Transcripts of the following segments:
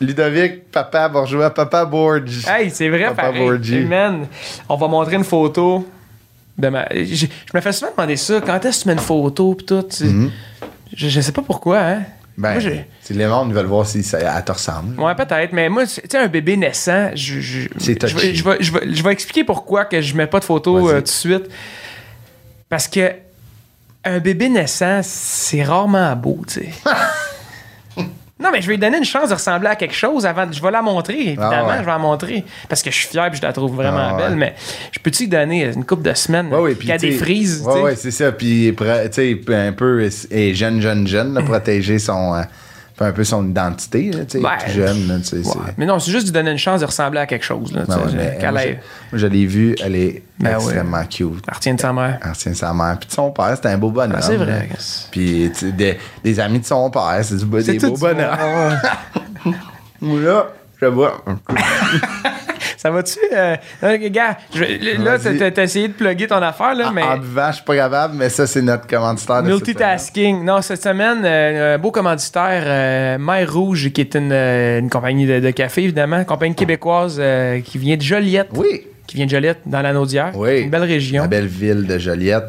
Ludovic, papa bourgeois, papa Borge. Hey, c'est vrai, Papa pareil. Borgi. Hey, man, on va montrer une photo de ma. Je, je me fais souvent demander ça. Quand est-ce que tu mets une photo pis tout? tu- je, je sais pas pourquoi, hein. Mhm. Ben, Moi, les ils veulent voir si ça elle te ressemble. Ouais, peut-être, mais moi, tu sais, un bébé naissant, je, je, je, vais, je, vais, je, expliquer pourquoi que je mets pas de photos Vas-y. euh, tout de suite. Parce que un bébé naissant, c'est rarement beau, tu sais. non, mais je vais lui donner une chance de ressembler à quelque chose avant. Je vais la montrer, évidemment, Ah ouais. je vais la montrer. Parce que je suis fier et je la trouve vraiment Ah ouais. belle, mais je peux-tu lui donner une couple de semaines Ouais, y a des frises, ouais, c'est ça. Puis, tu sais, un peu, et jeune, jeune, jeune, là, protéger son, euh, un peu son identité, là, tu sais, Ouais. tout jeune, là. Ouais. Mais non, c'est juste de donner une chance de ressembler à quelque chose. Là, Ben ouais, mais, qu'elle moi, je, moi, je l'ai vue, elle est Ben extrêmement cute. elle retient de sa mère. Elle retient sa mère. Puis de son père, c'était un beau bonhomme. Ah, c'est vrai. Puis des, des amis de son père, c'est du des beaux bonhommes. Moi, là, je vois. Ça va-tu? Euh, euh, gars, je là, t'as essayé de plugger ton affaire, là, mais. En buvant, je suis pas capable, mais ça, c'est notre commanditaire de cette Multitasking. Non, cette semaine, euh, un beau commanditaire, euh, Rouge, qui est une, euh, une compagnie de, de café, évidemment, compagnie québécoise qui vient de Joliette. Oui. Qui vient de Joliette, dans la Naudière. Oui. Une belle région. La belle ville de Joliette.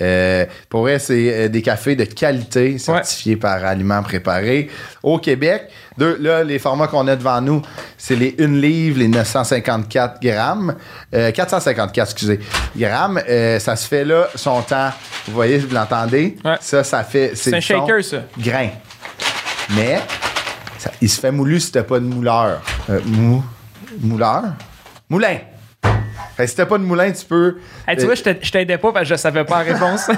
Euh, pour vrai, c'est euh, des cafés de qualité certifiés par Aliments Préparés au Québec. Deux, là, les formats qu'on a devant nous, c'est les 1 livre, les 954 grammes. Euh, 454, excusez, grammes. Euh, ça se fait là, son temps. Vous voyez, vous l'entendez? Ouais. Ça, ça fait. C'est un shaker, ça. Grain. Mais, ça- il se fait moulu si t'as pas de mouleur. Euh, mou, mouleur? Moulin. Fait si t'as pas de moulin, tu peux. Hey, tu vois, je t'ai- je t'aidais pas parce que je savais pas la réponse.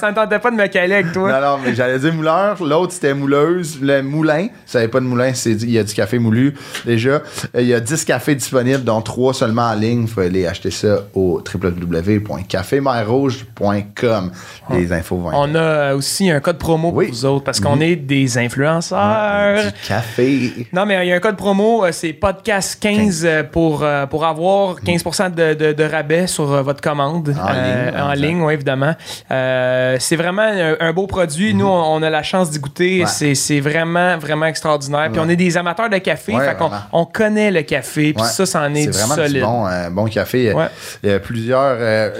ça ne tentait pas de me caler avec toi. Non, non, mais j'allais dire mouleur. L'autre, c'était mouleuse. Le moulin, si savais pas de moulin, c'est il y a du café moulu déjà. Il y a 10 cafés disponibles, dont 3 seulement en ligne. Il faut aller acheter ça au www.cafemerrouge.com. Les infos vont être On a aussi un code promo pour vous autres parce qu'on est des influenceurs. du café. Non, mais il y a un code promo, euh, c'est podcast 15 euh, pour, euh, pour avoir 15% de, de- de rabais sur votre commande. En Euh, ligne, En ligne, oui, évidemment. Euh, c'est vraiment un, un beau produit. Nous, on, on a la chance d'y goûter. Mhm. Ouais. C'est, c'est vraiment, vraiment extraordinaire. Puis on est des amateurs de café. Fait on connaît le café. Puis ça, ça en est, du vraiment solide. du bon, euh, bon café. Il y a- plusieurs euh,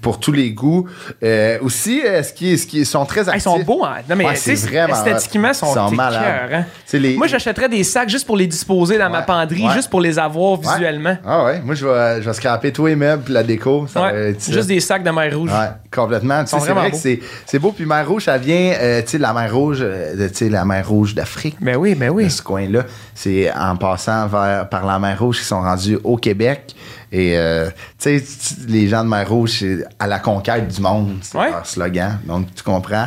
pour tous les goûts. Euh, aussi, euh, ce qui, ce qui sont très actifs. ils sont beaux, hein? Non, mais c'est vraiment esthétiquement, ils sont, sont malades. les- Moi, j'achèterais des sacs juste pour les disposer dans ma penderie, juste pour les avoir visuellement. Ah ouais, moi je vais, je vais scraper tous les meubles la déco. Ça Ouais. Être ça. Juste des sacs de mer rouge. Ouais, complètement. C'est vrai que beaux. c'est, c'est beau. Puis mer rouge, ça vient, euh, tu sais, la mer rouge, euh, de- tu sais, la mer rouge d'Afrique. Ben oui, ben oui. de ce coin-là, c'est en passant vers, par la mer Rouge qui sont rendus au Québec. Et, euh, tu sais, les gens de mer Rouge, c'est à la conquête du monde, c'est Ouais. leur slogan. Donc, tu comprends.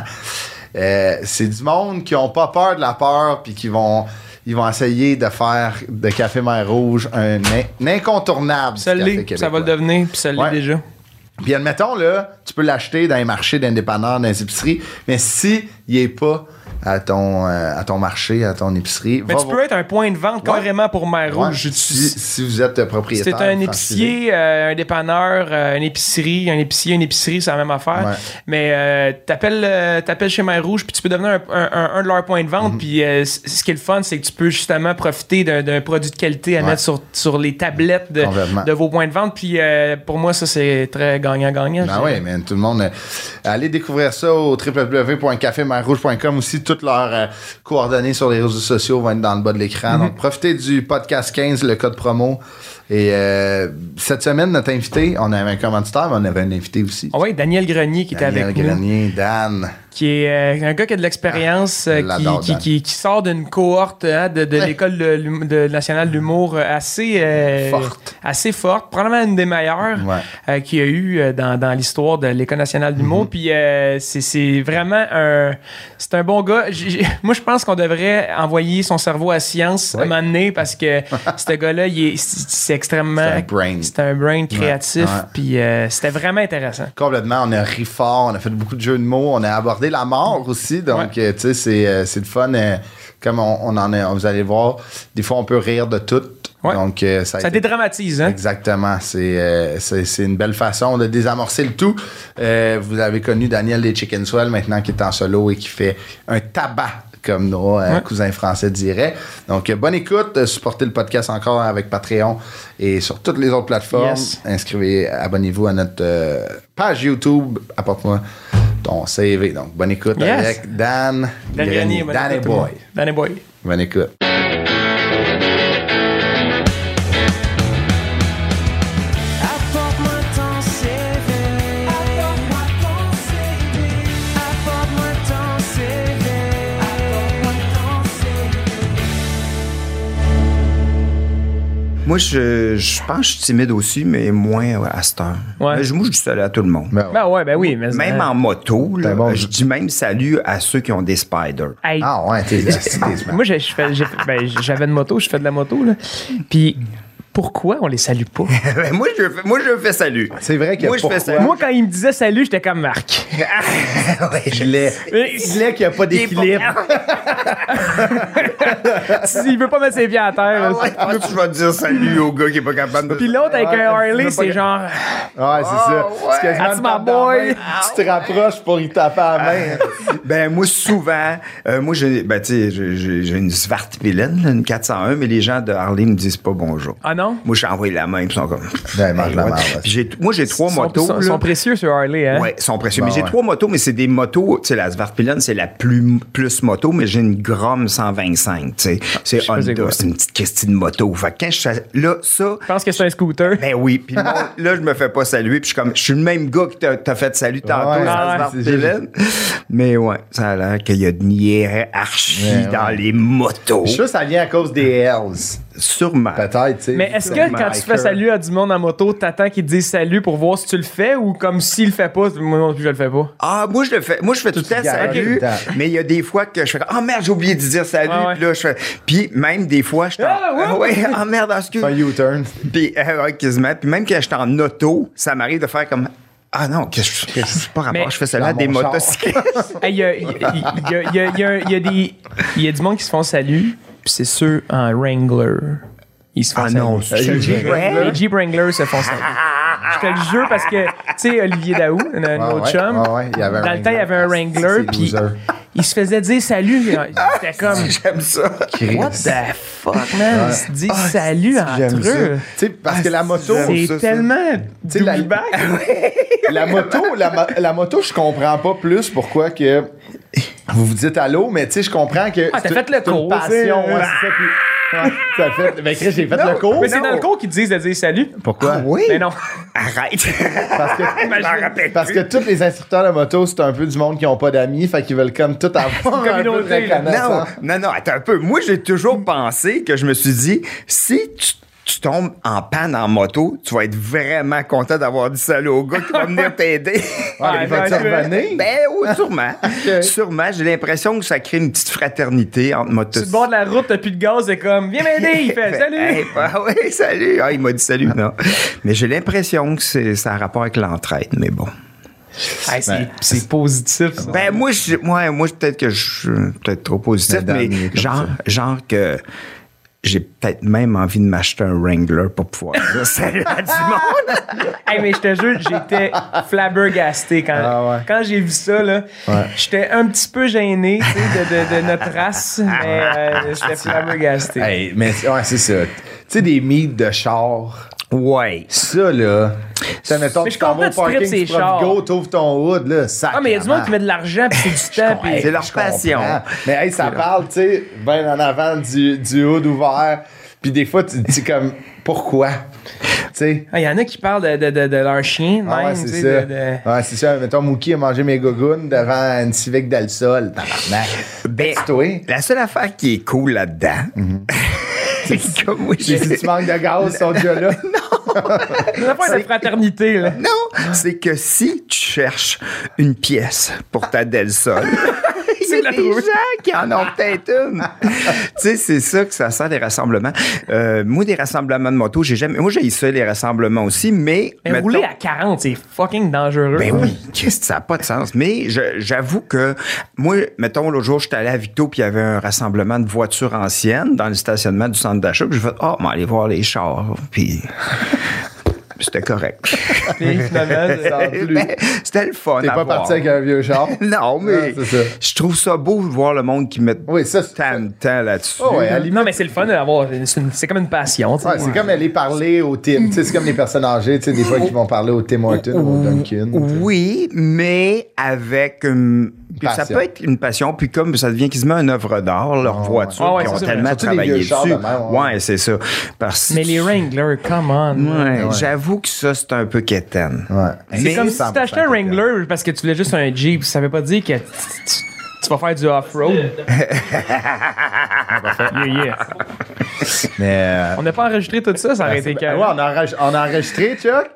Euh, c'est du monde qui ont pas peur de la peur, puis qui vont, ils vont essayer de faire de Café Mer Rouge un, in- un incontournable. Ça l'est, ça va le devenir, puis ça l'est Ouais. déjà. Puis admettons, là, tu peux l'acheter dans les marchés d'indépendants, dans les épiceries, mais si il est pas à ton, euh, à ton marché, à ton épicerie, Mais va tu voir- peux être un point de vente carrément pour mer Ouais, rouge. si, si vous êtes propriétaire. t'es un franchisé. épicier, euh, un dépanneur, euh, une épicerie, un épicier, une épicerie, c'est la même affaire. Ouais. Mais euh, t'appelles, euh, t'appelles chez Mer Rouge, puis tu peux devenir un, un- un- un de leurs points de Mhm. vente. Puis euh, c- ce qui est le fun, c'est que tu peux justement profiter d'un, d'un produit de qualité à Ouais. mettre sur, sur les tablettes de, Complètement. de vos points de vente. Puis euh, pour moi, ça, c'est très gagnant-gagnant. Ben oui, mais tout le monde. euh, allez découvrir ça au www.cafemerrouge.com aussi. Toutes leurs euh, coordonnées sur les réseaux sociaux vont être dans le bas de l'écran. Mhm. Donc, profitez du podcast 15, le code promo. Et euh, cette semaine, notre invité, on avait un commanditaire, mais on avait un invité aussi. Ah ouais, Daniel Grenier qui était Daniel avec nous. Grenier, Dan. Qui est euh, un gars qui a de l'expérience, euh, je qui, l'adore, qui, Dan. qui- qui sort d'une cohorte hein, de, de Ouais. l'école de, de nationale d'humour euh, assez euh, Forte. assez forte, probablement une des meilleures Ouais. euh, qu'il y a eu euh, dans, dans l'histoire de l'école nationale d'humour. Mm-hmm. Puis euh, c'est- vraiment un c'est un bon gars. Moi, je pense qu'on devrait envoyer son cerveau à science à un Ouais. moment donné parce que ce gars-là, il est- c'est extrêmement C'est un brain. c'est un brain créatif. ouais. Puis euh, c'était vraiment intéressant. Complètement, on a ri fort, on a fait beaucoup de jeux de mots, on a abordé la mort aussi, donc euh, tu sais, c'est, euh, c'est le fun. euh, comme on, on en est, vous allez voir, des fois on peut rire de tout. Ouais. Donc ça, Ça été- dédramatise, hein? Exactement, c'est, euh, c'est, c'est une belle façon de désamorcer le tout. Euh, vous avez connu Daniel des Chicken Swell maintenant qui est en solo et qui fait un tabac comme nos euh, cousins français diraient. Donc, bonne écoute. Supportez le podcast encore avec Patreon et sur toutes les autres plateformes. Yes. Inscrivez, abonnez-vous à notre page YouTube. Apporte-moi ton CV. Donc, bonne écoute Yes. avec Dan, Dan Grenier, et Boy. Dan et Boy. Bonne écoute. Moi, je, je pense que je suis timide aussi, mais moins à cette heure. Ouais. Je- moi, je dis salut à tout le monde. Ben, Ben ouais, ben oui. Mais Même en moto, là, bon. je dis même salut à ceux qui ont des spiders. Hey, Ah ouais, t'es Moi, ben, j'avais une moto, je fais de la moto, là. Puis, pourquoi on les salue pas? Ben, moi, je fais, moi, je fais salut. C'est vrai que Moi, je pourquoi? fais salut. Moi, quand il me disait salut, j'étais comme Marc. Ouais, je- Il est, il est qu'il n'y a pas d'équilibre. il veut pas mettre ses pieds à terre. Ah ouais, je que je vais dire salut au gars qui est pas capable de. Puis l'autre avec Ouais, un Harley, c'est genre. Ouais, c'est ça. That's my boy? main. Tu te rapproches pour y taper à la main. Ben, moi, souvent, euh, moi, j'ai, ben, tu sais, j'ai- j'ai j'ai une Svartpilen, là, une 401, mais les gens de Harley me disent pas bonjour. Ah non? Moi, j'ai envoyé la main, ils sont comme. Ben, mange la merde, j'ai- moi, j'ai trois sont, motos. sont- là. sont précieux sur Harley, hein? Ouais, ils sont précieux. Mais j'ai ouais. trois motos, mais c'est des motos. Tu sais, la Svartpilen, c'est la plus, plus moto, mais j'ai une Grom 125. Tu sais, c'est sais pas c'est Honda, quoi? c'est une petite question de moto. Fait que quand je suis- là, ça. Je pense que c'est un scooter. Ben oui, puis là, je me fais pas saluer, puis je suis comme, je suis le même gars qui t'a t'a fait salut tantôt, Ouais, sur ah la ouais, Svartpilen. Mais ouais, ça a l'air qu'il y a de hiérarchie Ouais, dans ouais. les motos. Je suis sûr que ça vient à cause des Hells. Sûrement. Peut-être, tu sais. Mais est-ce que quand tu fais salut à du monde en moto, t'attends qu'il te dise salut pour voir si tu le fais ou comme s'il le fait pas, moi non plus je le fais pas? Ah, moi, je le fais. Moi, je fais tout le temps salut. Mais il y a des fois que je fais Ah merde, j'ai oublié de dire salut. Ah ouais. Puis là, je fais. Puis même des fois, je suis en- Ah, ouais. Ah ouais, ah merde, excuse. Un U-turn. Puis, euh, quasiment. Puis même quand je suis en auto, ça m'arrive de faire comme. Ah non, que je je- je- pas rapport, je fais ça là à des motocyclistes. Hey, Il y, a, il y, a, il y, a, il y, a, il y a- il y a des. Il y a du monde qui se font salut, puis c'est ceux en Wrangler. Ils se font Ah salut. non, Euh, Jeep Wrangler? Les Jeep Wranglers se font salut. Je te le jure parce que, tu sais, Olivier Daou, un Ouais, autre ouais, chum, ouais, ouais, il y avait un dans le temps, il y avait un Wrangler. Wrangler, C'est puis il se faisait dire salut. C'était comme, J'aime ça. what the fuck, man? Il se dit salut j'aime entre ça. eux. Tu sais, parce que la moto, j'aime C'est ça, ça. tellement. Tu sais, la, la moto, la, la moto, je comprends pas plus pourquoi que vous vous dites allô, mais tu sais, je comprends que. Ah, t'as c'est- fait le c'est une cours, passion, ouais, c'est ça. puis- ouais, t'as fait. Ben, Chris, j'ai fait le cours. Mais c'est dans le cours qu'ils disent de dire salut. Pourquoi? Ah oui? Mais non. Arrête. Parce que, parce que tous les instructeurs de moto, c'est un peu du monde qui ont pas d'amis, fait qu'ils veulent comme tout avoir un peu de communauté, là. Non, non, non, attends un peu. Moi, j'ai toujours pensé que je me suis dit, si tu, tu tombes en panne en moto, tu vas être vraiment content d'avoir dit salut au gars qui va venir t'aider. Ah, Ouais, il va te revenir? Ben oui, sûrement. Sûrement. J'ai l'impression que ça crée une petite fraternité entre motos. le bord de la route, t'as plus de gaz, c'est comme, viens m'aider. Il fait salut. Hey, bah ouais, salut. Ah, il m'a dit salut, non. Mais j'ai l'impression que c'est, ça a rapport avec l'entraide, mais bon. Hey, c'est positif, ça. Ben, moi, je, moi, moi peut-être que je suis peut-être trop positif, Mais mais, genre, ça. genre que j'ai peut-être même envie de m'acheter un Wrangler pour pouvoir dire salut à du monde. Hey, mais je te jure, j'étais flabbergasté quand, Ah ouais. quand j'ai vu ça. là. J'étais un petit peu gêné tu sais, de, de, de notre race, mais euh, j'étais flabbergasté. Hey, mais ouais, c'est ça. Tu sais, des mythes de char. Ouais. Ça, là. Sais, mettons, Mais je comprends, tu parking, tu go, t'ouvres ton hood, là, ça. ah, mais il y a du monde qui met de l'argent puis c'est du temps. puis- C'est leur passion. Mais hey, ça parle, tu sais, bien en avant du, du hood ouvert. Puis des fois, tu te dis comme, pourquoi? Tu sais? Ah, Il y en a qui parlent de, de, de, de leur chien, même. Ah ouais, tu c'est ça. Ouais, c'est ça. Mettons, Mookie a mangé mes gougounes devant une Civic del Sol. Tabarnak. Ben, la seule affaire qui est cool là-dedans, c'est que moi, j'ai- Si tu manques de gaz, ils sont déjà là. C'est une affaire de fraternité, là. Non, c'est que si tu cherches une pièce pour ta Del Sol, il y C'est a la des gens qui en ont peut-être une. tu sais, c'est ça que ça sert des rassemblements. Euh, moi, des rassemblements de moto, j'ai jamais. Moi, j'ai ça les rassemblements aussi, mais. Mais mettons- rouler à 40, c'est fucking dangereux. Ben oui, qu'est-ce que ça n'a pas de sens. Mais je- j'avoue que moi, mettons, l'autre jour, j'étais allé à Victo, puis il y avait un rassemblement de voitures anciennes dans le stationnement du centre d'achat. Puis j'ai fait, oh, mais aller voir les chars. Puis. C'était correct. Puis finalement. Ben, C'était le fun. T'es pas voir. parti avec un vieux char? Non, mais c'est ça. je trouve ça beau de voir le monde qui met Oui, ça, c'est- tant de temps là-dessus. Oh, ouais, non, mais c'est le fun d'avoir. C'est une- c'est comme une passion. Ouais, c'est comme aller parler au Tim. Tu sais, c'est comme les personnes âgées, tu sais, des fois, qui vont parler au Tim Horton ou au Duncan. Oui, mais avec une. Puis ça peut être une passion, puis comme ça devient quasiment une œuvre d'art, leur ouais. voiture, Ah ouais, qui ont ça, tellement travaillé dessus. de même, ouais. ouais, c'est ça. Parce Mais les Wrangler, come on. Ouais, Ouais. j'avoue que ça, c'est un peu quétaine. Ouais. C'est Mais comme si 100% tu achetais un Wrangler parce que tu voulais juste un Jeep. Ça veut pas dire que tu, vas faire du off-road. Yeah, yeah. Mais. euh, On n'a pas enregistré tout ça, ça aurait été ouais, calme. on a, enregistré, on a enregistré, Chuck?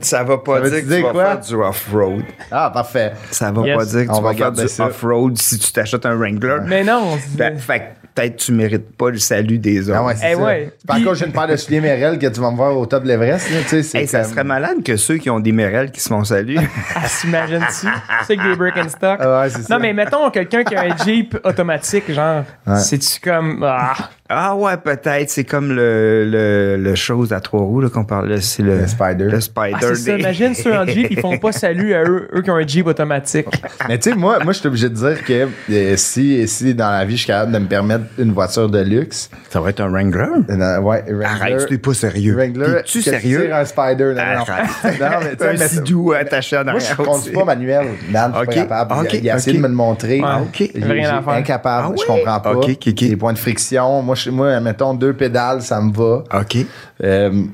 Ça va pas Ça dire que dire tu vas quoi? faire du off-road. Ah, parfait. Ça va Yes. pas dire que On tu va vas faire garder du ça. off-road si tu t'achètes un Wrangler. Mais non. Ben, fait que peut-être tu mérites pas le salut des autres. Ah ouais, c'est Eh ça. ouais. Par contre, j'ai une paire de souliers Merrell que tu vas me voir au top de l'Everest. Hey, ça serait malade que ceux qui ont des Merrell qui se font saluer. Ah, t'imagines-tu? C'est que des Birkenstock. Ah ouais, c'est ça. Non, mais mettons quelqu'un qui a un Jeep automatique, genre, c'est-tu comme. Ah, ah ouais, peut-être. C'est comme le, le, le chose à trois roues là, qu'on parle. C'est le, Le Spider. Le Ah, Spider. c'est ça. Imagine ceux en Jeep, ils font pas salut à eux, eux qui ont un Jeep automatique. Mais tu sais, moi, moi je suis obligé de dire que euh, si, si dans la vie, je suis capable de me permettre une voiture de luxe, Ça va être un Wrangler? euh, ouais, Wrangler, Arrête, t'es pas sérieux. Wrangler, tu sérieux? tires un Spider. Non, non, non. Mais tu sais, un sidou attaché en Moi, je arrière. conduis pas manuel. Dan, je suis pas capable. Ok, Il a, il a essayé de me le montrer. Ah, ok. Rien à faire. Incapable. Ah Je ouais? comprends pas. Les points de friction. Moi, je- moi, mettons deux pédales, ça me va. OK. Euh,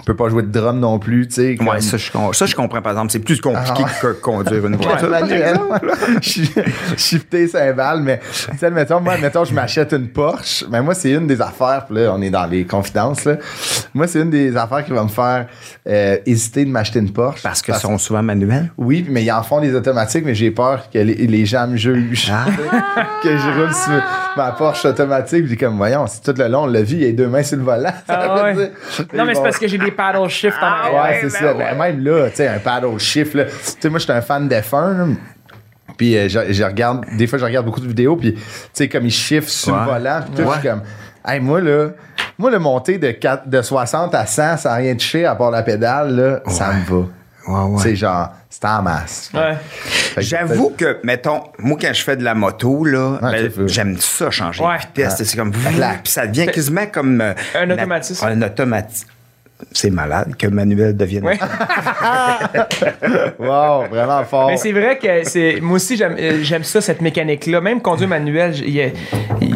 je peux pas jouer de drum non plus, tu sais. comme- Ouais, ça je, ça, je comprends, par exemple. C'est plus compliqué Ah que conduire une Ouais, voiture. manuel. Je- Shifter cymbales, mais tu sais, mettons, moi, mettons, je m'achète une Porsche. Mais moi, c'est une des affaires, puis là, on est dans les confidences, là. Moi, c'est une des affaires qui va me faire euh, hésiter de m'acheter une Porsche. Parce que sont souvent manuels. Oui, mais ils en font des automatiques, mais j'ai peur que les, les gens me jugent. Ah. que je roule sur ma Porsche automatique. Puis comme, voyons, c'est tout le long, on l'a vu, il y a deux mains sur le volant. Ah ouais. Non, mais c'est parce que j'ai des paddle shift en Ah arrière. Ouais, ouais, c'est ben ça. ouais. Ben, même là, tu sais, un paddle shift, là. Tu sais, moi, je suis un fan d'F1, là. Puis euh, je, je regarde, des fois, je regarde beaucoup de vidéos, puis tu sais, comme ils shift sur Ouais. le volant, puis tout, je suis comme, hey, moi, là, moi, le monter de, 4 de 60 à 100 sans rien toucher à part la pédale, là, ça me va. Ouais, ouais. C'est genre, c'est en masse. Ouais. J'avoue que, mettons, moi, quand je fais de la moto, là, Ouais, ben, j'aime ça changer Ouais. de vitesse. C'est comme. Puis ça devient quasiment comme. euh, Un automatisme. Un automatisme. C'est malade que Manuel devienne. Ouais. Wow, vraiment fort. Mais c'est vrai que c'est. Moi aussi, j'aime euh, ça, cette mécanique-là. Même conduire manuel, j- il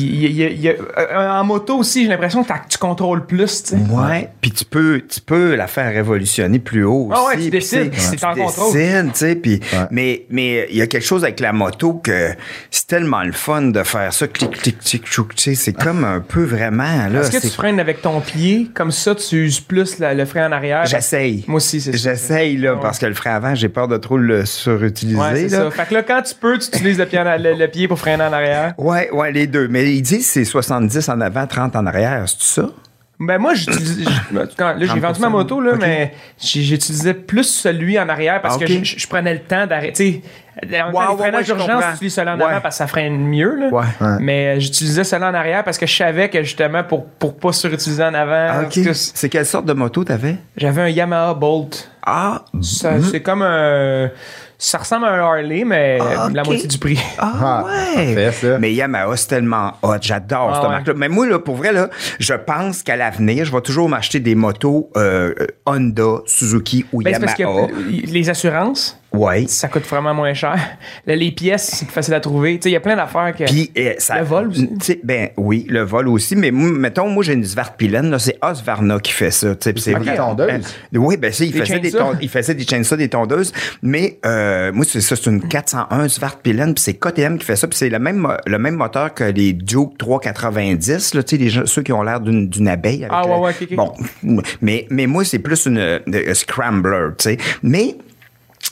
il- il il euh, en moto aussi, j'ai l'impression que tu contrôles plus, tu sais. Ouais, puis tu peux, tu peux la faire révolutionner plus haut aussi. Ah ouais, tu décides, c'est tu en contrôle. décides, tu sais, puis Ouais. mais mais il y a quelque chose avec la moto que c'est tellement le fun de faire ça, clic clic clic, sais, c'est comme un peu vraiment là. Est-ce que tu freines avec ton pied? Comme ça, tu uses plus la- le frein en arrière? J'essaye. Moi aussi, c'est ça. J'essaye là parce que le frein avant, j'ai peur de trop le surutiliser Ouais, c'est là. ça. Fait que là, quand tu peux, tu utilises le pied, en- le, le pied pour freiner en arrière. Ouais, ouais, les deux. Mais ils disent c'est 70 en avant, 30 en arrière, c'est ça? Ben moi, j'utilise. quand- Là, j'ai vendu ma moto, là, mais j'utilisais plus celui en arrière parce Ah, que je, je prenais le temps d'arrêter. En temps, Ouais, ouais, d'urgence, utilises celui en Ouais. avant parce que ça freine mieux. Là. Mais euh, j'utilisais celui en arrière parce que je savais que justement, pour, pour pas surutiliser en avant, Ah, C'est quelle sorte de moto t'avais? j'avais un Yamaha Bolt. Ah, Ça, C'est comme un. Ça ressemble à un Harley, mais Ah, la moitié du prix. Ah, Ah, ouais. parfait, ça. Mais Yamaha, c'est tellement hot. J'adore Ah, cette ouais. marque-là. Mais moi, là, pour vrai, là, je pense qu'à l'avenir, je vais toujours m'acheter des motos euh, Honda, Suzuki ou Ben, c'est parce Yamaha. que les assurances, Ouais. ça coûte vraiment moins cher. Là, les pièces, c'est plus facile à trouver. Tu sais, il y a plein d'affaires que. Puis, euh, ça, Le vol aussi. tu sais, Ben oui, le vol aussi. Mais mettons, moi, j'ai une Svartpilen. là, C'est Osvarna qui fait ça. tu sais, puis c'est Ok, vrai- tondeuse. Ben, oui, ben ça, il Des faisait des, ton- il faisait des chainsaws, des tondeuses. Mais euh, moi, c'est ça, c'est une 401 Svartpilen. Puis c'est KTM qui fait ça. Puis c'est le même, le même moteur que les Duke 390. Là, tu sais, les gens- ceux qui ont l'air d'une d'une abeille. Avec Ah, ouais, le- ouais, ok, ok. Bon, mais, mais moi, c'est plus une, euh, scrambler, tu sais. Mais...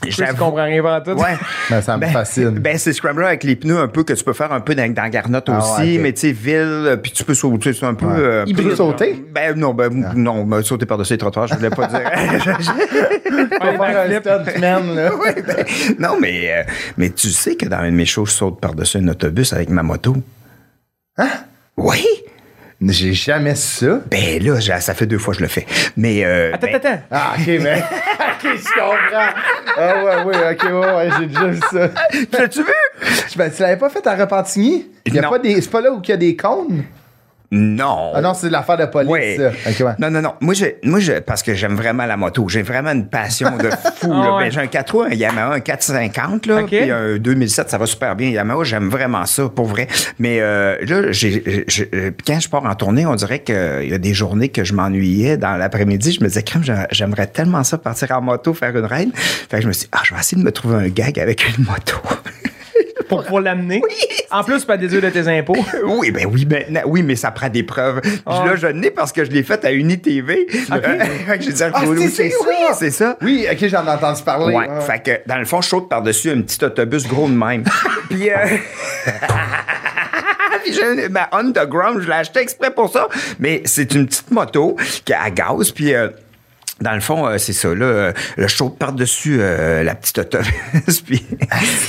Je comprends rien pas tout. Ouais. Ben, ça me fascine. Ben, c'est Scrambler avec les pneus un peu que tu peux faire un peu dans, dans Garnotte Ah aussi, ouais, mais tu sais, ville, euh, puis tu peux sauter, c'est un peu. euh, Tu peux sauter? Ben non, ben non, ben, sauter par-dessus les trottoirs, je voulais pas dire. Faut faire un stuntman, là. Ouais, ben, non, mais, euh, mais tu sais que dans un de mes shows, je saute par-dessus un autobus avec ma moto. Hein? Oui! J'ai jamais ça. Ben là, ça fait deux fois que je le fais. Mais. euh, Attends, ben, attends, attends. Ah, ok, mais. ok, je comprends. Ah, ouais, ouais, ok, ouais, ouais, j'ai déjà vu ça. L'as-tu vu? Ben, tu l'avais pas fait à Repentigny? Il y a Non. pas des. C'est pas là où il y a des cônes? Non. Ah non, c'est l'affaire de police, Ouais. ça. Ok, ouais. Non, non, non. Moi, je, moi je, parce que j'aime vraiment la moto. J'ai vraiment une passion de fou. Ah ouais. Ben, j'ai un 4 roues, un Yamaha, un 450, là, Ok. puis un 2007, ça va super bien. Yamaha, j'aime vraiment ça, pour vrai. Mais euh, là, j'ai, j'ai- euh, quand je pars en tournée, on dirait qu'il y a des journées que je m'ennuyais dans l'après-midi. Je me disais, crème, j'a- j'aimerais tellement ça partir en moto, faire une ride. Fait que je me suis dit, ah, je vais essayer de me trouver un gag avec une moto. Pour, pour l'amener. En plus, pas déduire de tes impôts. Oui, ben oui, ben, na- oui, mais ça prend des preuves. Puis Ah. là, je l'ai parce que je l'ai fait à Unitv. J'ai dit, Ah, oui, c'est oui, ça! oui, c'est ça. Oui, ok, j'en ai entendu parler. Ouais. Fait que, dans le fond, je saute par-dessus un petit autobus gros de même. Puis, euh... Puis j'ai une- ma Underground, je l'ai acheté exprès pour ça. Mais c'est une petite moto qui a à gaz. Puis, euh, dans le fond, euh, c'est ça, là. euh, je saute par-dessus euh, la petite autobus. puis...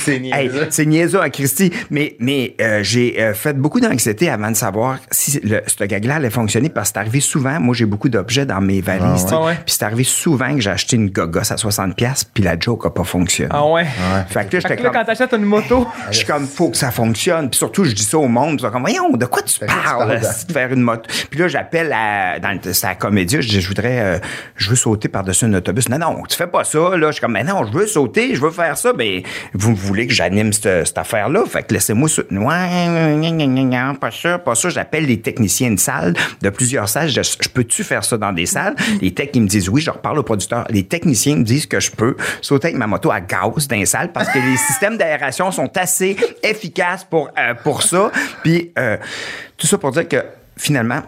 C'est Hey, niaiseux. c'est niaiseux à Christy, mais, mais euh, j'ai euh, fait beaucoup d'anxiété avant de savoir si le, ce gag-là allait fonctionner parce que c'est arrivé souvent. Moi, j'ai beaucoup d'objets dans mes valises. Ah ouais. Puis c'est arrivé souvent que j'ai acheté une gogosse à 60$ puis la joke a pas fonctionné. Ah ouais. Fait que là, Fait que là, comme. quand t'achètes une moto, Je suis comme, faut que ça fonctionne. Puis surtout, je dis ça au monde. Ils sont comme, voyons, de quoi tu parles, esti, de faire une moto? Puis là, j'appelle à, dans le, c'est à la comédie, je dis, je voudrais, je veux sauter par-dessus un autobus. Non, non, tu fais pas ça, là. Je suis comme, mais non, je veux sauter, je veux faire ça. Ben, vous voulez que j'anime cette, affaire-là? Fait que laissez-moi. Ouais, pas ça, pas ça. J'appelle les techniciens de salle, de plusieurs salles. Je, je peux-tu faire ça dans des salles? Les techs, ils me disent oui. Je reparle au producteur. Les techniciens me disent que je peux sauter avec ma moto à gaz dans les salles parce que les systèmes d'aération sont assez efficaces pour, euh, pour ça. Puis, euh, tout ça pour dire que finalement,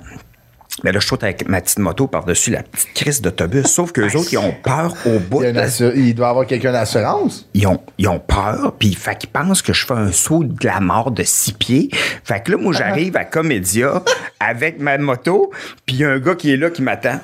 ben là, je saute avec ma petite moto par-dessus la petite crise d'autobus. Sauf qu'eux autres, ils ont peur au bout. Il, y de- il doit avoir quelqu'un d'assurance. ils ont, ils ont peur, puis fait qu'ils pensent que je fais un saut de la mort de six pieds. Fait que là, moi, j'arrive à Comédia avec ma moto, puis il y a un gars qui est là qui m'attend.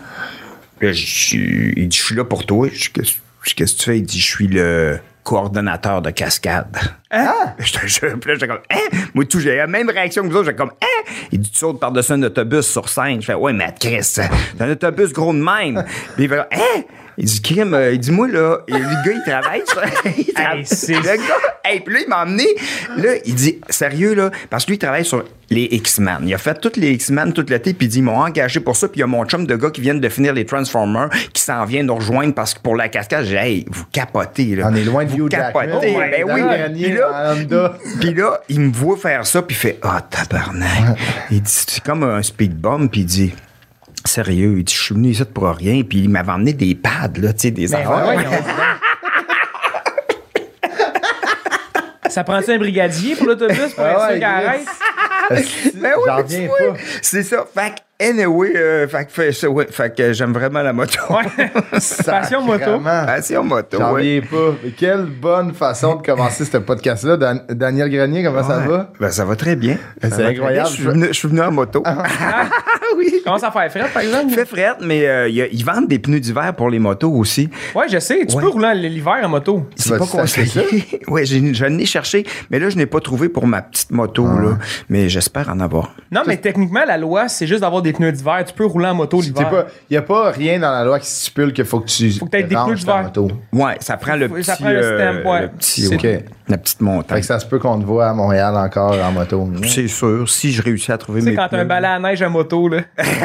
Il dit, je suis là pour toi. Je dis, qu'est-ce qu'est-ce que tu fais? Il dit, je suis le coordonnateur de cascade. Hein? Je te jure. Puis là, j'étais comme, hein? Moi, tout, j'ai la même réaction que vous autres. J'étais comme, hein? Il dit, tu sautes par-dessus un autobus sur scène. Je fais, ouais, mais Chris, c'est un autobus gros de même. Puis il fait, hein? Il dit, crime, euh, il dit, moi, là, et le gars, il travaille sur. il travaille- c'est- le gars, hey, puis là, il m'a emmené. Là, il dit, sérieux, là, parce que lui, il travaille sur les X-Men. Il a fait tous les X-Men tout l'été, puis il dit, ils m'ont engagé pour ça. Puis il y a mon chum de gars qui vient de finir les Transformers, qui s'en vient nous rejoindre parce que pour la cascade, j'ai dit, hey, vous capotez, là. On est loin de vous capotez. Oh my ben God. oui. Puis là, puis là, il me voit faire ça, puis il fait Ah, tabarnak. Il dit C'est comme un speed bump, puis il dit Sérieux, il dit Je suis venu ici pour rien, puis il m'avait emmené des pads, là, tu sais, des Ben, affaires. ouais, ouais, ça prend-tu un brigadier pour l'autobus pour Ah être sûr qu'il arrête? Ben oui. C'est ça. Fait anyway, euh, fait fait, ça, ouais, fait que j'aime vraiment la moto. Ouais. Passion moto. Passion moto, J'en ouais. pas. Mais quelle bonne façon de commencer ce podcast-là. Dan- Daniel Grenier, comment ça va? Ben, ça va très bien. C'est Ça incroyable. bien. Je suis venu, je suis venu en moto. oui. Commence à faire frais, par exemple? Fait fret, mais euh, il y a- ils vendent des pneus d'hiver pour les motos aussi. Ouais, je sais. Tu Ouais. peux rouler l'hiver en moto. C'est pas conseillé. oui, je l'ai cherché, mais là, je n'ai pas trouvé pour ma petite moto, Ah. là. Mais j'espère en avoir. Non, mais techniquement, la loi, c'est juste d'avoir des pneus d'hiver. Tu peux rouler en moto Il l'hiver. n'y a pas rien dans la loi qui stipule qu'il faut que tu Faut que t'aies des pneus d'hiver. moto. Ouais, ça prend le petit. ça prend le stem, ouais. le petit, ouais, La petite Fait montagne. que ça se peut qu'on te voit à Montréal encore en moto. Ouais, C'est sûr, si je réussis à trouver Tu sais, mes quand t'as un balai à neige à moto, là. c'est ça.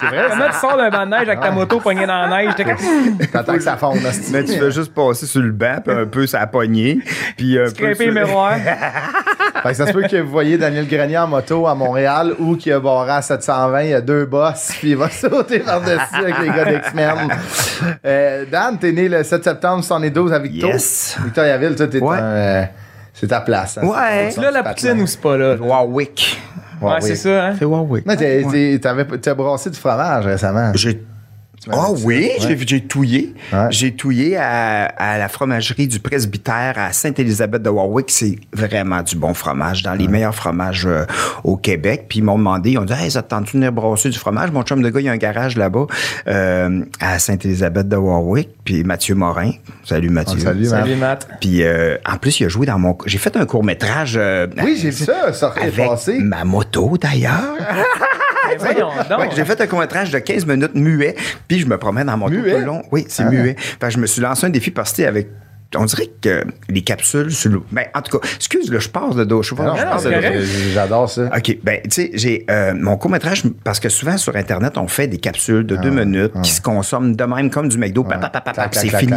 C'est vrai, Comment tu sors d'un banc de neige avec ta moto poignée dans la neige? T'attends que ça fonde. Mais tu fais juste passer sur le banc, puis un peu ça poignée, puis un peu scraper le miroir. Fait que ça se peut que vous voyez Daniel Grenier en moto à Montréal ou qu'il a barré à 720, il y a deux bosses, puis il va sauter par-dessus avec les gars d'X-Men. Euh, Dan, t'es né le 7 septembre 72 à Victo. Yes. Victoriaville, toi, t'es Ouais. un, euh, c'est ta place. hein. Ouais. C'est Là, la poutine ou c'est pas là? Warwick. Ouais, c'est ça, hein? C'est Warwick. Mais t'as brassé du fromage récemment. J'ai Ah ça. oui, Ouais. j'ai touillé. Ouais. J'ai touillé à, à la fromagerie du presbytère à Sainte-Élisabeth de Warwick. C'est vraiment du bon fromage, dans les meilleurs fromages euh, au Québec. Puis ils m'ont demandé, ils ont dit, hey, ça te de venir brasser du fromage? Mon chum de gars, il y a un garage là-bas euh, à Sainte-Élisabeth de Warwick. Puis Mathieu Morin. Salut Mathieu. Ah, salut, Salut, Matt. Puis euh, en plus, il a joué dans mon... J'ai fait un court-métrage... euh, Oui, j'ai vu ça, ça avec passé. ma moto, d'ailleurs. Mais voyons donc. Ouais, j'ai fait un court-métrage de 15 minutes muet, puis je me promène dans mon moto Muet? tout le long. Oui, c'est Ah. muet. Fait que je me suis lancé un défi parce que avec on dirait que les capsules sur l'eau. Ben, en tout cas, excuse, là, je passe de dos. Je Ah non, je non, passe c'est de dos. correct. J'adore ça. OK, ben, tu sais, j'ai euh, mon court-métrage, parce que souvent sur Internet, on fait des capsules de deux minutes qui se consomment de même comme du McDo, pa, pa, pa, pa, pa, Clac, puis c'est fini.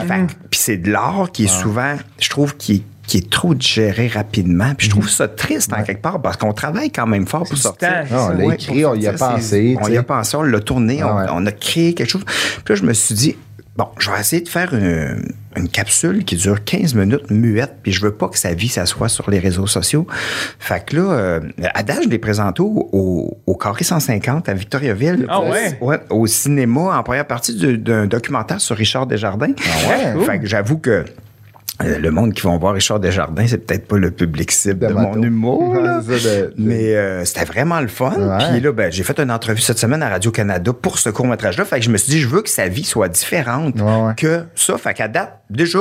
Puis c'est de l'art qui est souvent, je trouve, qui est qui est trop digéré rapidement. Puis je trouve ça triste en quelque part parce qu'on travaille quand même fort pour sortir. Non, on l'a Ouais, écrit, on y a pensé, On y a pensé, on l'a tourné, on, Ah ouais. on a créé quelque chose. Puis là, je me suis dit, bon, je vais essayer de faire une, une capsule qui dure 15 minutes muette, puis je veux pas que sa vie, ça soit sur les réseaux sociaux. Fait que là, euh, à date, je l'ai présenté au, au, au Carré 150 à Victoriaville. Ah ouais? Ouais, au cinéma, en première partie du- d'un documentaire sur Richard Desjardins. Ah ouais? Fait que j'avoue que euh, le monde qui vont voir Richard Desjardins, c'est peut-être pas le public cible de, De mon humour. là. Ouais, ça, de- de- Mais euh, c'était vraiment le fun. Ouais. Puis là, ben, j'ai fait une entrevue cette semaine à Radio-Canada pour ce court-métrage-là. Fait que je me suis dit, je veux que sa vie soit différente Ouais, ouais. que ça. Fait qu'à date, déjà,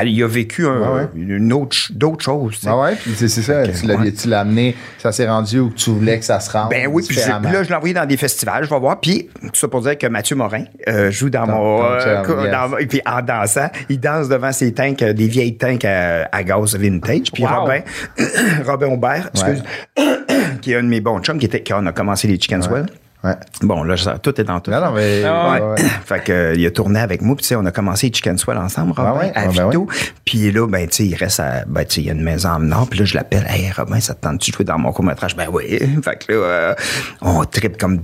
elle y a vécu un- une autre, d'autres choses. Ah ouais, c'est ça, que, tu l'as ouais. tu l'as amené, ça s'est rendu où tu voulais que ça se rende. Ben oui, puis là, je l'ai envoyé dans des festivals, je vais voir. Puis, tout ça pour dire que Mathieu Morin euh, joue dans mon... yes. dans- puis en dansant, il danse devant ses tanks, des vieilles tanks à, à gaz vintage. Puis Wow. Robin, Robin Aubert, excuse, qui est un de mes bons chums, qui, était, qui en a commencé les Chicken Swell. Ouais. Bon, là, ça- tout est dans tout. Non, non, mais. Ah ouais. ouais, ouais. fait que, euh, il a tourné avec moi, puis tu sais, on a commencé les Chicken Swell ensemble, Robin, Ah à ben Vito. Puis là, ben, tu sais, il reste à, ben, tu sais, il y a une maison en nord, puis là, je l'appelle, hey, Robin, ça te tente-tu de jouer dans mon court-métrage? Ben oui. Fait que là, euh, on tripe comme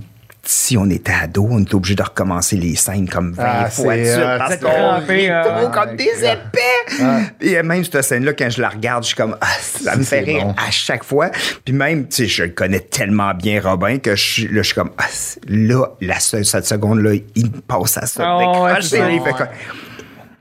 si on était ado, on était obligé de recommencer les scènes comme 20 Ah, fois de suite hot, parce qu'on rit trop comme des ouais. épais. Et euh, même cette scène-là, quand je la regarde, je suis comme, ah, ça me fait rire bon. à chaque fois. Puis même, tu sais, je le connais tellement bien, Robin, que je, suis- là, je suis comme, ah, là, la, cette seconde-là, il me passe à ça. Ah ouais, fait comme-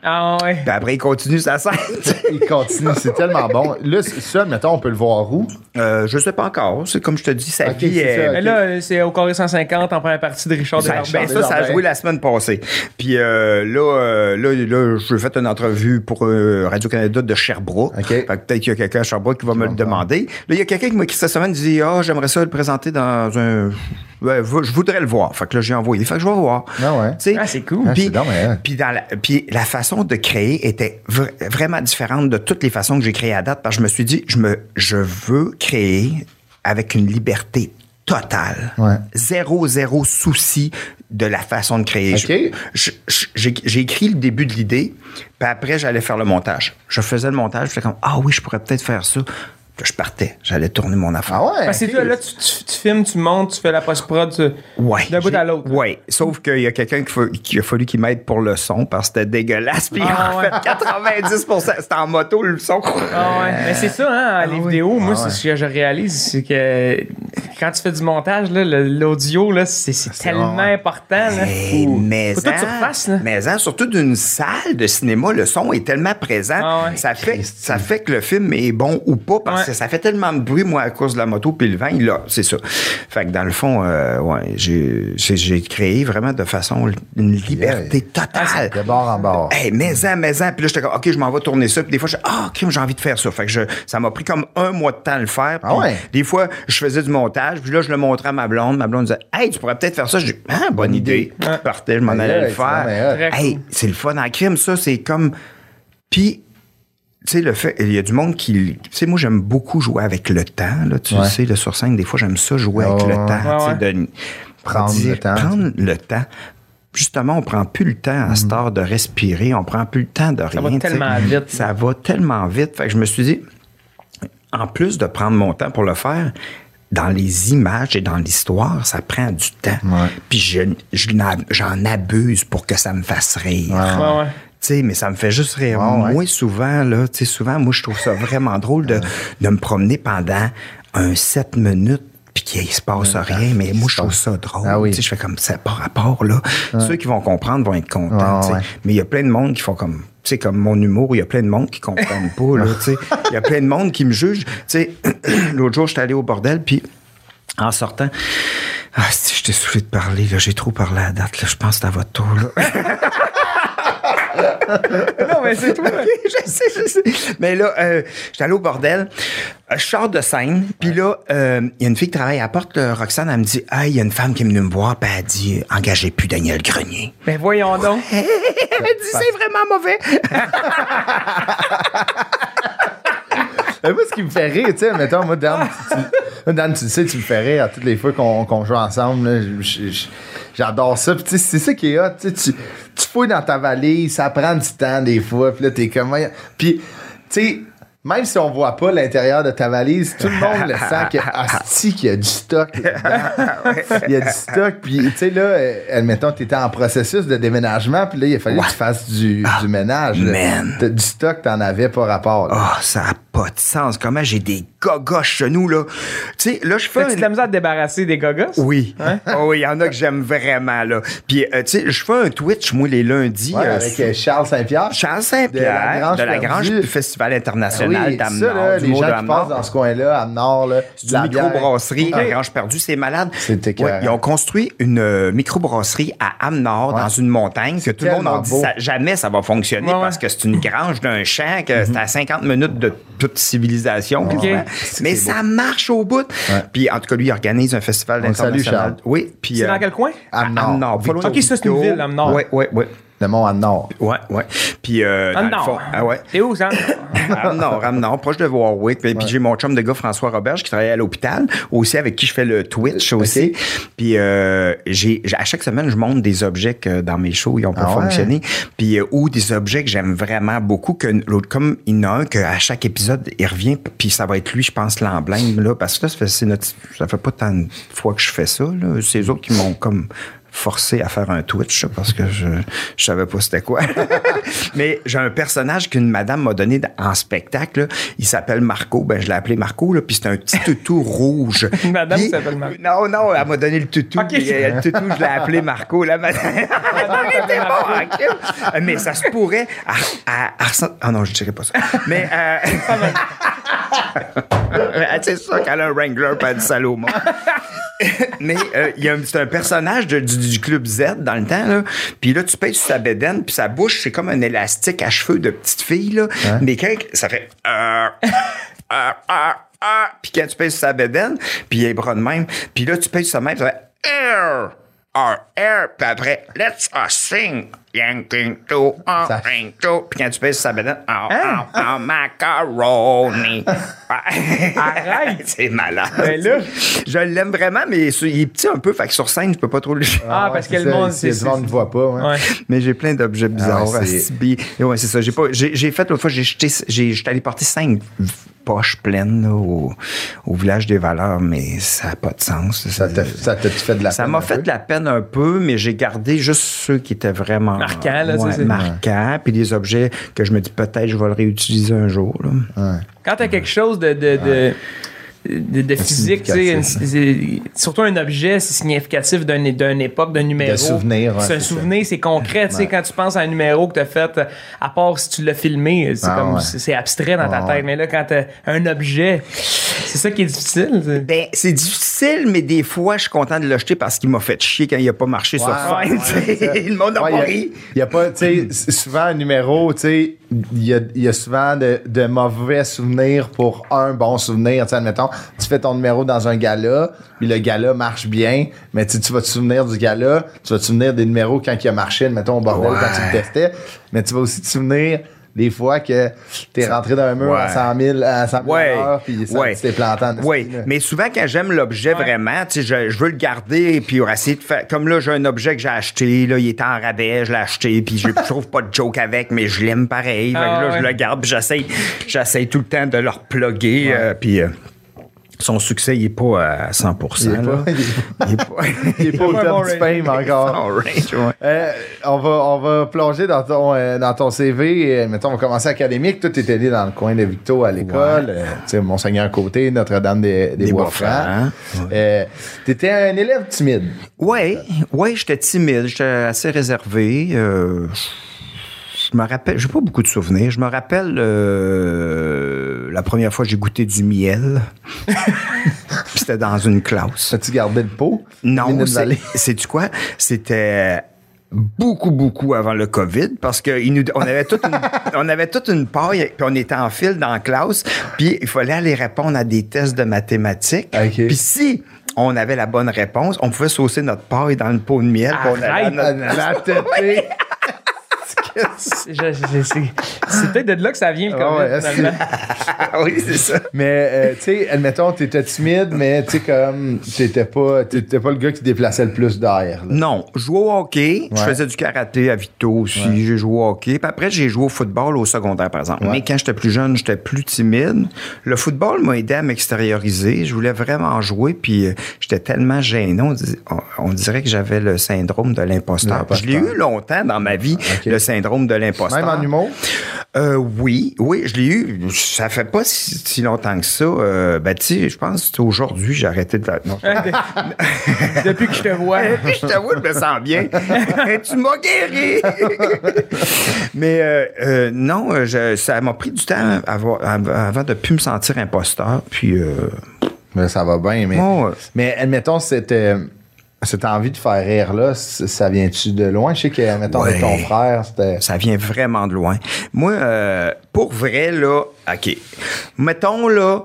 Ah ouais. Puis après, il continue sa scène. Il continue, c'est tellement bon. Là, ça, mettons, on peut le voir où? euh, je sais pas encore. C'est comme je te dis, sa vie est. ça. Mais là, c'est au carré 150 en première partie de Richard Ça, Desjardins. ben ça, ça a joué la semaine passée. Puis euh, là, euh, là, là, j'ai fait une entrevue pour euh, Radio-Canada de Sherbrooke. OK. Fait que peut-être qu'il y a quelqu'un à Sherbrooke qui va me le demander. Là, il y a quelqu'un qui m'a écrit cette semaine, dit « Ah, j'aimerais ça le présenter dans un... Je voudrais le voir. » Fait que là, j'ai envoyé. Fait que je vais voir. Ah ouais. Ah, c'est cool. Ah, Puis, hein. puis, dans la, puis la façon de créer était vr- vraiment différente de toutes les façons que j'ai créé à date parce que je me suis dit, je, me, je veux créer avec une liberté totale. Ouais. Zéro, zéro souci de la façon de créer. OK. Je- je- je- J'ai j'ai écrit le début de l'idée, puis après, j'allais faire le montage. Je faisais le montage, je faisais comme, ah oui, je pourrais peut-être faire ça. Là, je partais, j'allais tourner mon affaire. Ah ouais? Parce que toi, là, tu, tu- tu filmes, tu montes, tu fais la post-prod Ouais. d'un bout à l'autre. Ouais. Sauf qu'il y a quelqu'un qui, a fallu qu'il m'aide pour le son parce que c'était dégueulasse. Puis Ah en ouais. fait, 90% C'était en moto, le son. Ah ouais. Mais c'est ça, hein, les vidéos, moi, c'est ce que je réalise, c'est que quand tu fais du montage, l'audio, là, c'est tellement ouais. important. Là. Hey, Faut- mais faut que tu refasses, là. mais en, surtout d'une salle de cinéma, le son est tellement présent, Ah ouais. ça, fait, ça fait que le film est bon ou pas, parce Ouais. que ça fait tellement de bruit, moi, à cause de la moto, puis le vent, il a, c'est ça. Fait que dans le fond, euh, ouais, j'ai, créé vraiment de façon une liberté totale. De bord en bord. Hey, mais-en, mais-en. Puis là, j'étais comme, OK, je m'en vais tourner ça. Puis des fois, je ah, crime, j'ai envie de faire ça. Fait que je, ça m'a pris comme un mois de temps à le faire. Ah ouais? Des fois, je faisais du montage. Puis là, je le montrais à ma blonde. Ma blonde disait, hey, tu pourrais peut-être faire ça. Je dis, ah, bonne idée. Je partais, je m'en allais le faire. Hey, c'est le fun en crime, ça. C'est comme. Puis, tu sais, le fait, il y a du monde qui. Tu sais, moi, j'aime beaucoup jouer avec le temps, là. Tu Ouais. sais, là, sur scène, des fois, j'aime ça jouer Oh, avec le temps. Ouais, de Prendre dire- le temps. Prendre le temps. Justement, on prend plus le temps à cette heure de respirer. On prend plus le temps de rien. va tu sais. tellement vite. Ça va tellement vite. Fait que je me suis dit, en plus de prendre mon temps pour le faire, dans les images et dans l'histoire, ça prend du temps. Ouais. Puis je, je j'en abuse pour que ça me fasse rire. Ouais, ouais. Tu sais, mais ça me fait juste rire. Ouais. Moi, souvent, là, tu sais, souvent, moi, je trouve ça vraiment drôle de, de me promener pendant un 7 minutes puis qu'il se passe rien, mais moi, je trouve ça drôle. Ah oui. Je fais comme ça par rapport, là. Ceux qui vont comprendre vont être contents, Ouais. Mais il y a plein de monde qui font comme, comme mon humour, il y a plein de monde qui comprennent pas, là. Il y a plein de monde qui me juge. L'autre jour, j'étais allé au bordel, puis en sortant, ah, si je t'ai soufflé de parler, là, j'ai trop parlé à la date, là, je pense que c'est à votre tour, là. Non, mais c'est toi. je sais, je sais. Mais là, euh, j'étais allé au bordel. Euh, Je sors de scène. Puis là, euh, il y a une fille qui travaille à la porte, là, Roxane, elle me dit Ah, il y a une femme qui est venue me voir, puis elle dit Engagez plus Daniel Grenier. Ben voyons donc. elle dit C'est vraiment mauvais. Moi, ce qui me fait rire, tu sais, mettons, moi, Dan, tu, le sais, tu me fais rire à toutes les fois qu'on joue ensemble. J'adore ça. Puis, c'est ça qui est hot. Tu, tu fouilles dans ta valise, ça prend du temps des fois. Puis là, t'es comme. Puis, tu sais, même si on voit pas l'intérieur de ta valise, tout le monde le sent que, asti, qu'il y a du stock. Il y a du stock. Puis, tu sais, là, euh, admettons, t'étais en processus de déménagement. Puis là, il a fallu que tu fasses du, du ménage. man. Du stock, t'en avais pas rapport. là. Oh, ça n'a pas de sens. Comment j'ai des gogos chez nous, là? Tu sais, là, je fais. T'as-tu de la misère à te débarrasser des gogos? Oui. Hein? Oh, oui, il y en a que j'aime vraiment, là. Puis, euh, tu sais, je fais un Twitch, moi, les lundis. Ouais, euh, avec euh, Charles Saint-Pierre. Charles Saint-Pierre, de la Grange, du Festival Ah international oui, là, du les gens de qui passent dans ce coin-là, Nord, là, du microbrasserie à Grange Perdue, c'est malade. C'était Ouais, écœurant. Ils ont construit une euh, microbrasserie à Amnord, Ouais. dans une montagne, que tout le monde en dit ça- jamais ça va fonctionner Ouais, parce que c'est une grange d'un champ, que c'est à 50 minutes de toute civilisation. C'est Mais c'est ça marche au bout. Puis en tout cas, lui, il organise un festival international. Charles. Oui. Puis, C'est euh, dans quel coin? Victor Ok, ça, c'est une ville, Amnord. Oui, oui, oui. Le mont à Nord. Ouais, ouais. Puis, euh, dans En le Nord. fond, ah ouais. T'es où, ça? Ramnord, Ramnord, proche de Warwick. Puis, puis j'ai mon chum de gars, François Roberge, qui travaille à l'hôpital, aussi avec qui je fais le Twitch aussi. Puis euh, j'ai, j'ai- à chaque semaine, je monte des objets que dans mes shows, ils ont pas Ah ouais? fonctionné. Puis, euh, ou des objets que j'aime vraiment beaucoup, que l'autre, comme il y en a un, qu'à chaque épisode, il revient, puis ça va être lui, je pense, l'emblème, là. Parce que là, ça fait, c'est notre- ça fait pas tant de fois que je fais ça, là. C'est les autres qui m'ont comme forcé à faire un Twitch parce que je, je savais pas c'était quoi. Mais j'ai un personnage qu'une madame m'a donné en spectacle. là. Il s'appelle Marco. Ben, je l'ai appelé Marco, là, puis c'est un petit toutou rouge. Une madame Puis- s'appelle Marco. Non, non, elle m'a donné le toutou. Ok. puis, euh, le toutou, je l'ai appelé Marco. La madame. Arrêtez pas, ok? Mais ça se pourrait. à- à- à ressent- Ah non, je dirais pas ça. Mais. Euh... c'est ça qu'elle a un Wrangler pas de Salomon. Mais euh, il y a un- c'est un personnage de- du, du club Z dans le temps là. Puis là tu pètes sur sa bédaine, puis sa bouche c'est comme un élastique à cheveux de petite fille là. Mais quand ça fait euh, euh, euh, puis quand tu pèses sur sa bédaine, puis il a les bras de même, puis là tu pèses sur sa main, puis ça fait air, air, air, puis après let's us sing. Ça- to. Puis quand tu pèses sur sa bédaine, oh, oh, oh, macaroni. Arrête! C'est malade. Ben là. Je l'aime vraiment, mais sur- il est petit un peu, fait que sur scène, je peux pas trop le Ah, parce ouais, que c'est le monde, c'est. le monde ne voit pas. ouais. Ouais. Mais j'ai plein d'objets bizarres. Ah ouais, c'est- Astibi. Et ouais, c'est ça. J'ai pas, j'ai, j'ai fait l'autre fois, j'ai jeté, j'ai, j'étais allé porter cinq poches pleines là, au, au village des valeurs, mais ça n'a pas de sens. Ça t'a ça t'a fait de la Ça peine m'a un fait peu? de la peine un peu, mais j'ai gardé juste ceux qui étaient vraiment Marquants, là, ouais, ça, c'est- marquants, puis des objets que je me dis peut-être je vais le réutiliser un jour. Là. Ouais. Quand t'as quelque chose de, de, de, de- de physique, tu sais, surtout un objet, c'est significatif d'un- d'une époque, d'un numéro. De souvenir, ouais, c'est un souvenir, c'est concret. Tu sais, Ouais. quand tu penses à un numéro que t'as fait, à part si tu l'as filmé, c'est Ah, ouais. abstrait dans ta tête. ouais. Mais là, quand t'as un objet, c'est ça qui est difficile. c'est- Ben, c'est difficile, mais des fois, je suis content de le jeter parce qu'il m'a fait chier quand il a pas marché sur Ouais, scène. ouais, le monde n'a Ouais, pas y a- ri. Il y a pas, tu sais, souvent un numéro, tu sais, il y a, il y a souvent de, de mauvais souvenirs pour un bon souvenir. Tu sais, admettons, tu fais ton numéro dans un gala, puis le gala marche bien, mais tu vas te souvenir du gala, tu vas te souvenir des numéros quand il a marché, admettons, au bordel, Ouais. quand tu le testais, mais tu vas aussi te souvenir des fois que t'es rentré dans un mur à Ouais. 100 000, à 100 000 Ouais. heures, puis ça, ouais. tu t'es planté en là. Mais souvent, quand j'aime l'objet vraiment, tu sais, je, je veux le garder, puis essayer de faire. Comme là, j'ai un objet que j'ai acheté, là, il était en rabais, je l'ai acheté, puis je trouve pas de joke avec, mais je l'aime pareil. Ah, là, ouais. je le garde, puis j'essaye, j'essaye tout le temps de le reploguer, euh, puis. euh, Son succès, il n'est pas à 100 Il est là. pas, il est pas- est est au top du fame encore. Range, ouais. Euh, on, va, on va plonger dans ton, euh, dans ton CV. Euh, mettons, on va commencer académique. Toi, tu étais né dans le coin de Victo à l'école. Euh, tu sais, Monseigneur Côté, Notre-Dame des, des, Des Bois-Francs. Tu étais un élève timide. Ouais, ouais, j'étais timide, j'étais assez réservé. Je me rappelle, j'ai pas beaucoup de souvenirs. Je me rappelle euh, la première fois que j'ai goûté du miel. C'était dans une classe. As-tu gardé le pot? Non, c'est, c'est quoi? C'était beaucoup, beaucoup avant le COVID parce qu'on on avait toute une, on avait toute une paille, puis on était en file dans la classe, puis il fallait aller répondre à des tests de mathématiques. OK. Puis si on avait la bonne réponse, on pouvait saucer notre paille dans le pot de miel. puis on allait à Arrête! notre- La tétée. C'est peut-être de là que ça vient, le Ah COVID, ouais, finalement. Ah oui, c'est ça. Mais, euh, tu sais, admettons, t'étais timide, mais tu sais, comme, t'étais pas, t'étais pas le gars qui déplaçait le plus d'air. Non, je jouais au hockey. Je faisais du karaté à Vito aussi. J'ai joué au hockey. Puis après, j'ai joué au football au secondaire, par exemple. Ouais. Mais quand j'étais plus jeune, j'étais plus timide. Le football m'a aidé à m'extérioriser. Je voulais vraiment jouer. Puis euh, j'étais tellement gêné. On, dirait que j'avais le syndrome de l'imposteur. Je l'ai eu longtemps dans ma vie, le syndrome de l'imposteur. Même en humour? Euh, oui, oui, je l'ai eu. Ça fait pas si, si longtemps que ça. Euh, ben, tu sais, je pense que c'est aujourd'hui, j'ai arrêté de... Non, Depuis que je te vois. je t'avoue, je me sens bien. tu m'as guéri. Mais euh, euh, non, je- ça m'a pris du temps avant, avant de plus me sentir imposteur. Puis, euh, Mais ça va bien, mais. Mais admettons, euh, cette envie de faire rire là, ça vient-tu de loin? Je sais que, admettons, avec ton frère, c'était. ça vient vraiment de loin. Moi, euh, pour vrai, là, OK. Mettons, là,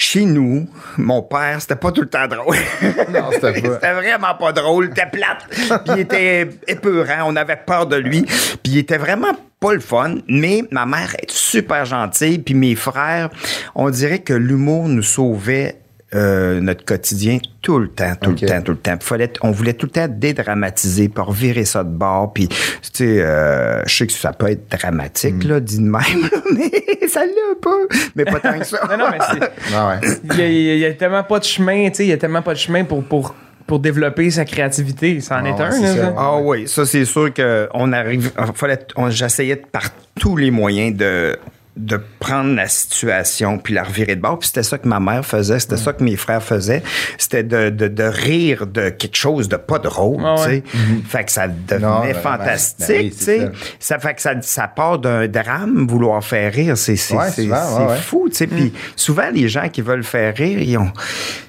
chez nous, mon père, c'était pas tout le temps drôle. Non, c'était pas. C'était vraiment pas drôle. Il était plate. Puis il était épeurant. On avait peur de lui. Puis il était vraiment pas le fun. Mais ma mère est super gentille. Puis mes frères, on dirait que l'humour nous sauvait euh, notre quotidien tout le temps, tout le temps, tout le temps. Fallait, on voulait tout le temps dédramatiser pour virer ça de bord. Puis, tu sais, euh, je sais que ça peut être dramatique, là, dit de même, mais ça l'est un peu. Mais pas tant que ça. Non, non, mais c'est. Ah ouais. Il y, a, il y a tellement pas de chemin, tu sais, il y a tellement pas de chemin pour, pour, pour développer sa créativité. Ça en Ah est ouais, un, c'est là. Ah oui, ça c'est sûr que on arrive. Fallait, j'essayais de- par tous les moyens de de prendre la situation puis la revirer de bord. Puis c'était ça que ma mère faisait, c'était ça que mes frères faisaient. C'était de, de, de rire de quelque chose de pas drôle, Ah tu sais. Fait que ça devenait Non, fantastique, Ben tu sais. Ça fait que ça, ça part d'un drame, vouloir faire rire. C'est Ouais, ouais, fou, tu sais. Puis souvent, les gens qui veulent faire rire, ils ont...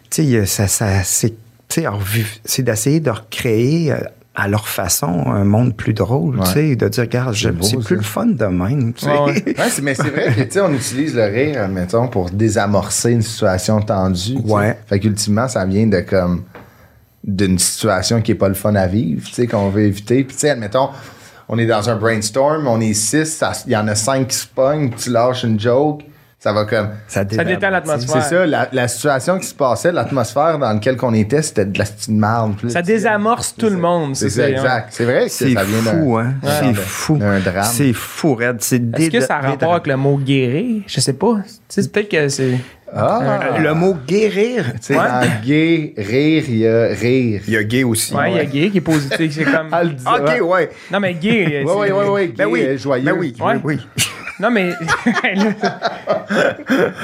Tu sais, ça, ça, c'est d'essayer de recréer euh, à leur façon un monde plus drôle, Ouais. tu sais, de dire, regarde, c'est plus le fun de même, tu sais. Ouais, ouais. Ouais, c'est- mais c'est vrai que, tu sais, on utilise le rire, admettons, pour désamorcer une situation tendue. tu sais. Ouais. Fait qu'ultimement, ça vient de comme. d'une situation qui est pas le fun à vivre, tu sais, qu'on veut éviter. Puis, tu sais, admettons, on est dans un brainstorm, on est six, il y en a cinq qui se pognent, tu lâches une joke, ça va comme. Ça détend l'atmosphère. C'est ça, la, la situation qui se passait, l'atmosphère dans laquelle on était, c'était de la petite marde. Ça désamorce tout le monde. C'est ça, exact. C'est vrai que C'est ça vient d'un- fou, hein? Ouais, c'est fou. d'un drame. C'est fou, Red. C'est Est-ce que ça a rapport avec le mot guérir? Je sais pas. Tu sais, c'est peut-être que c'est. Ah! Le mot guérir. Tu sais, Ouais. dans gay, rire, il y a rire. Il y a gay aussi. Ouais, il y a gay qui est positif. C'est comme. Ah, OK, ouais. ouais. Non, mais gay. Ouais, ouais, ouais, ouais, gay, Ben oui, euh, joyeux. Ben oui, oui. Non, mais.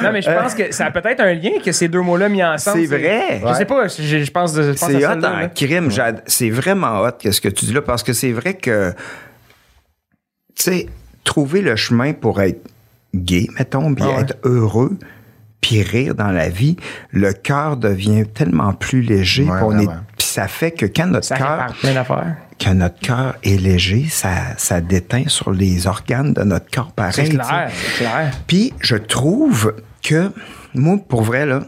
non, mais je pense que ça a peut-être un lien que ces deux mots-là mis ensemble. C'est vrai. Je sais pas, je, je pense, je pense C'est hot en crime. C'est vraiment hot qu'est-ce que tu dis là parce que c'est vrai que, tu sais, trouver le chemin pour être gay, mettons, puis Ah ouais. être heureux, puis rire dans la vie, le cœur devient tellement plus léger. Ouais, on est- puis ça fait que quand notre Ça cœur quand notre cœur est léger, ça, ça déteint sur les organes de notre corps pareil. C'est clair, c'est clair. Puis je trouve que moi, pour vrai, là,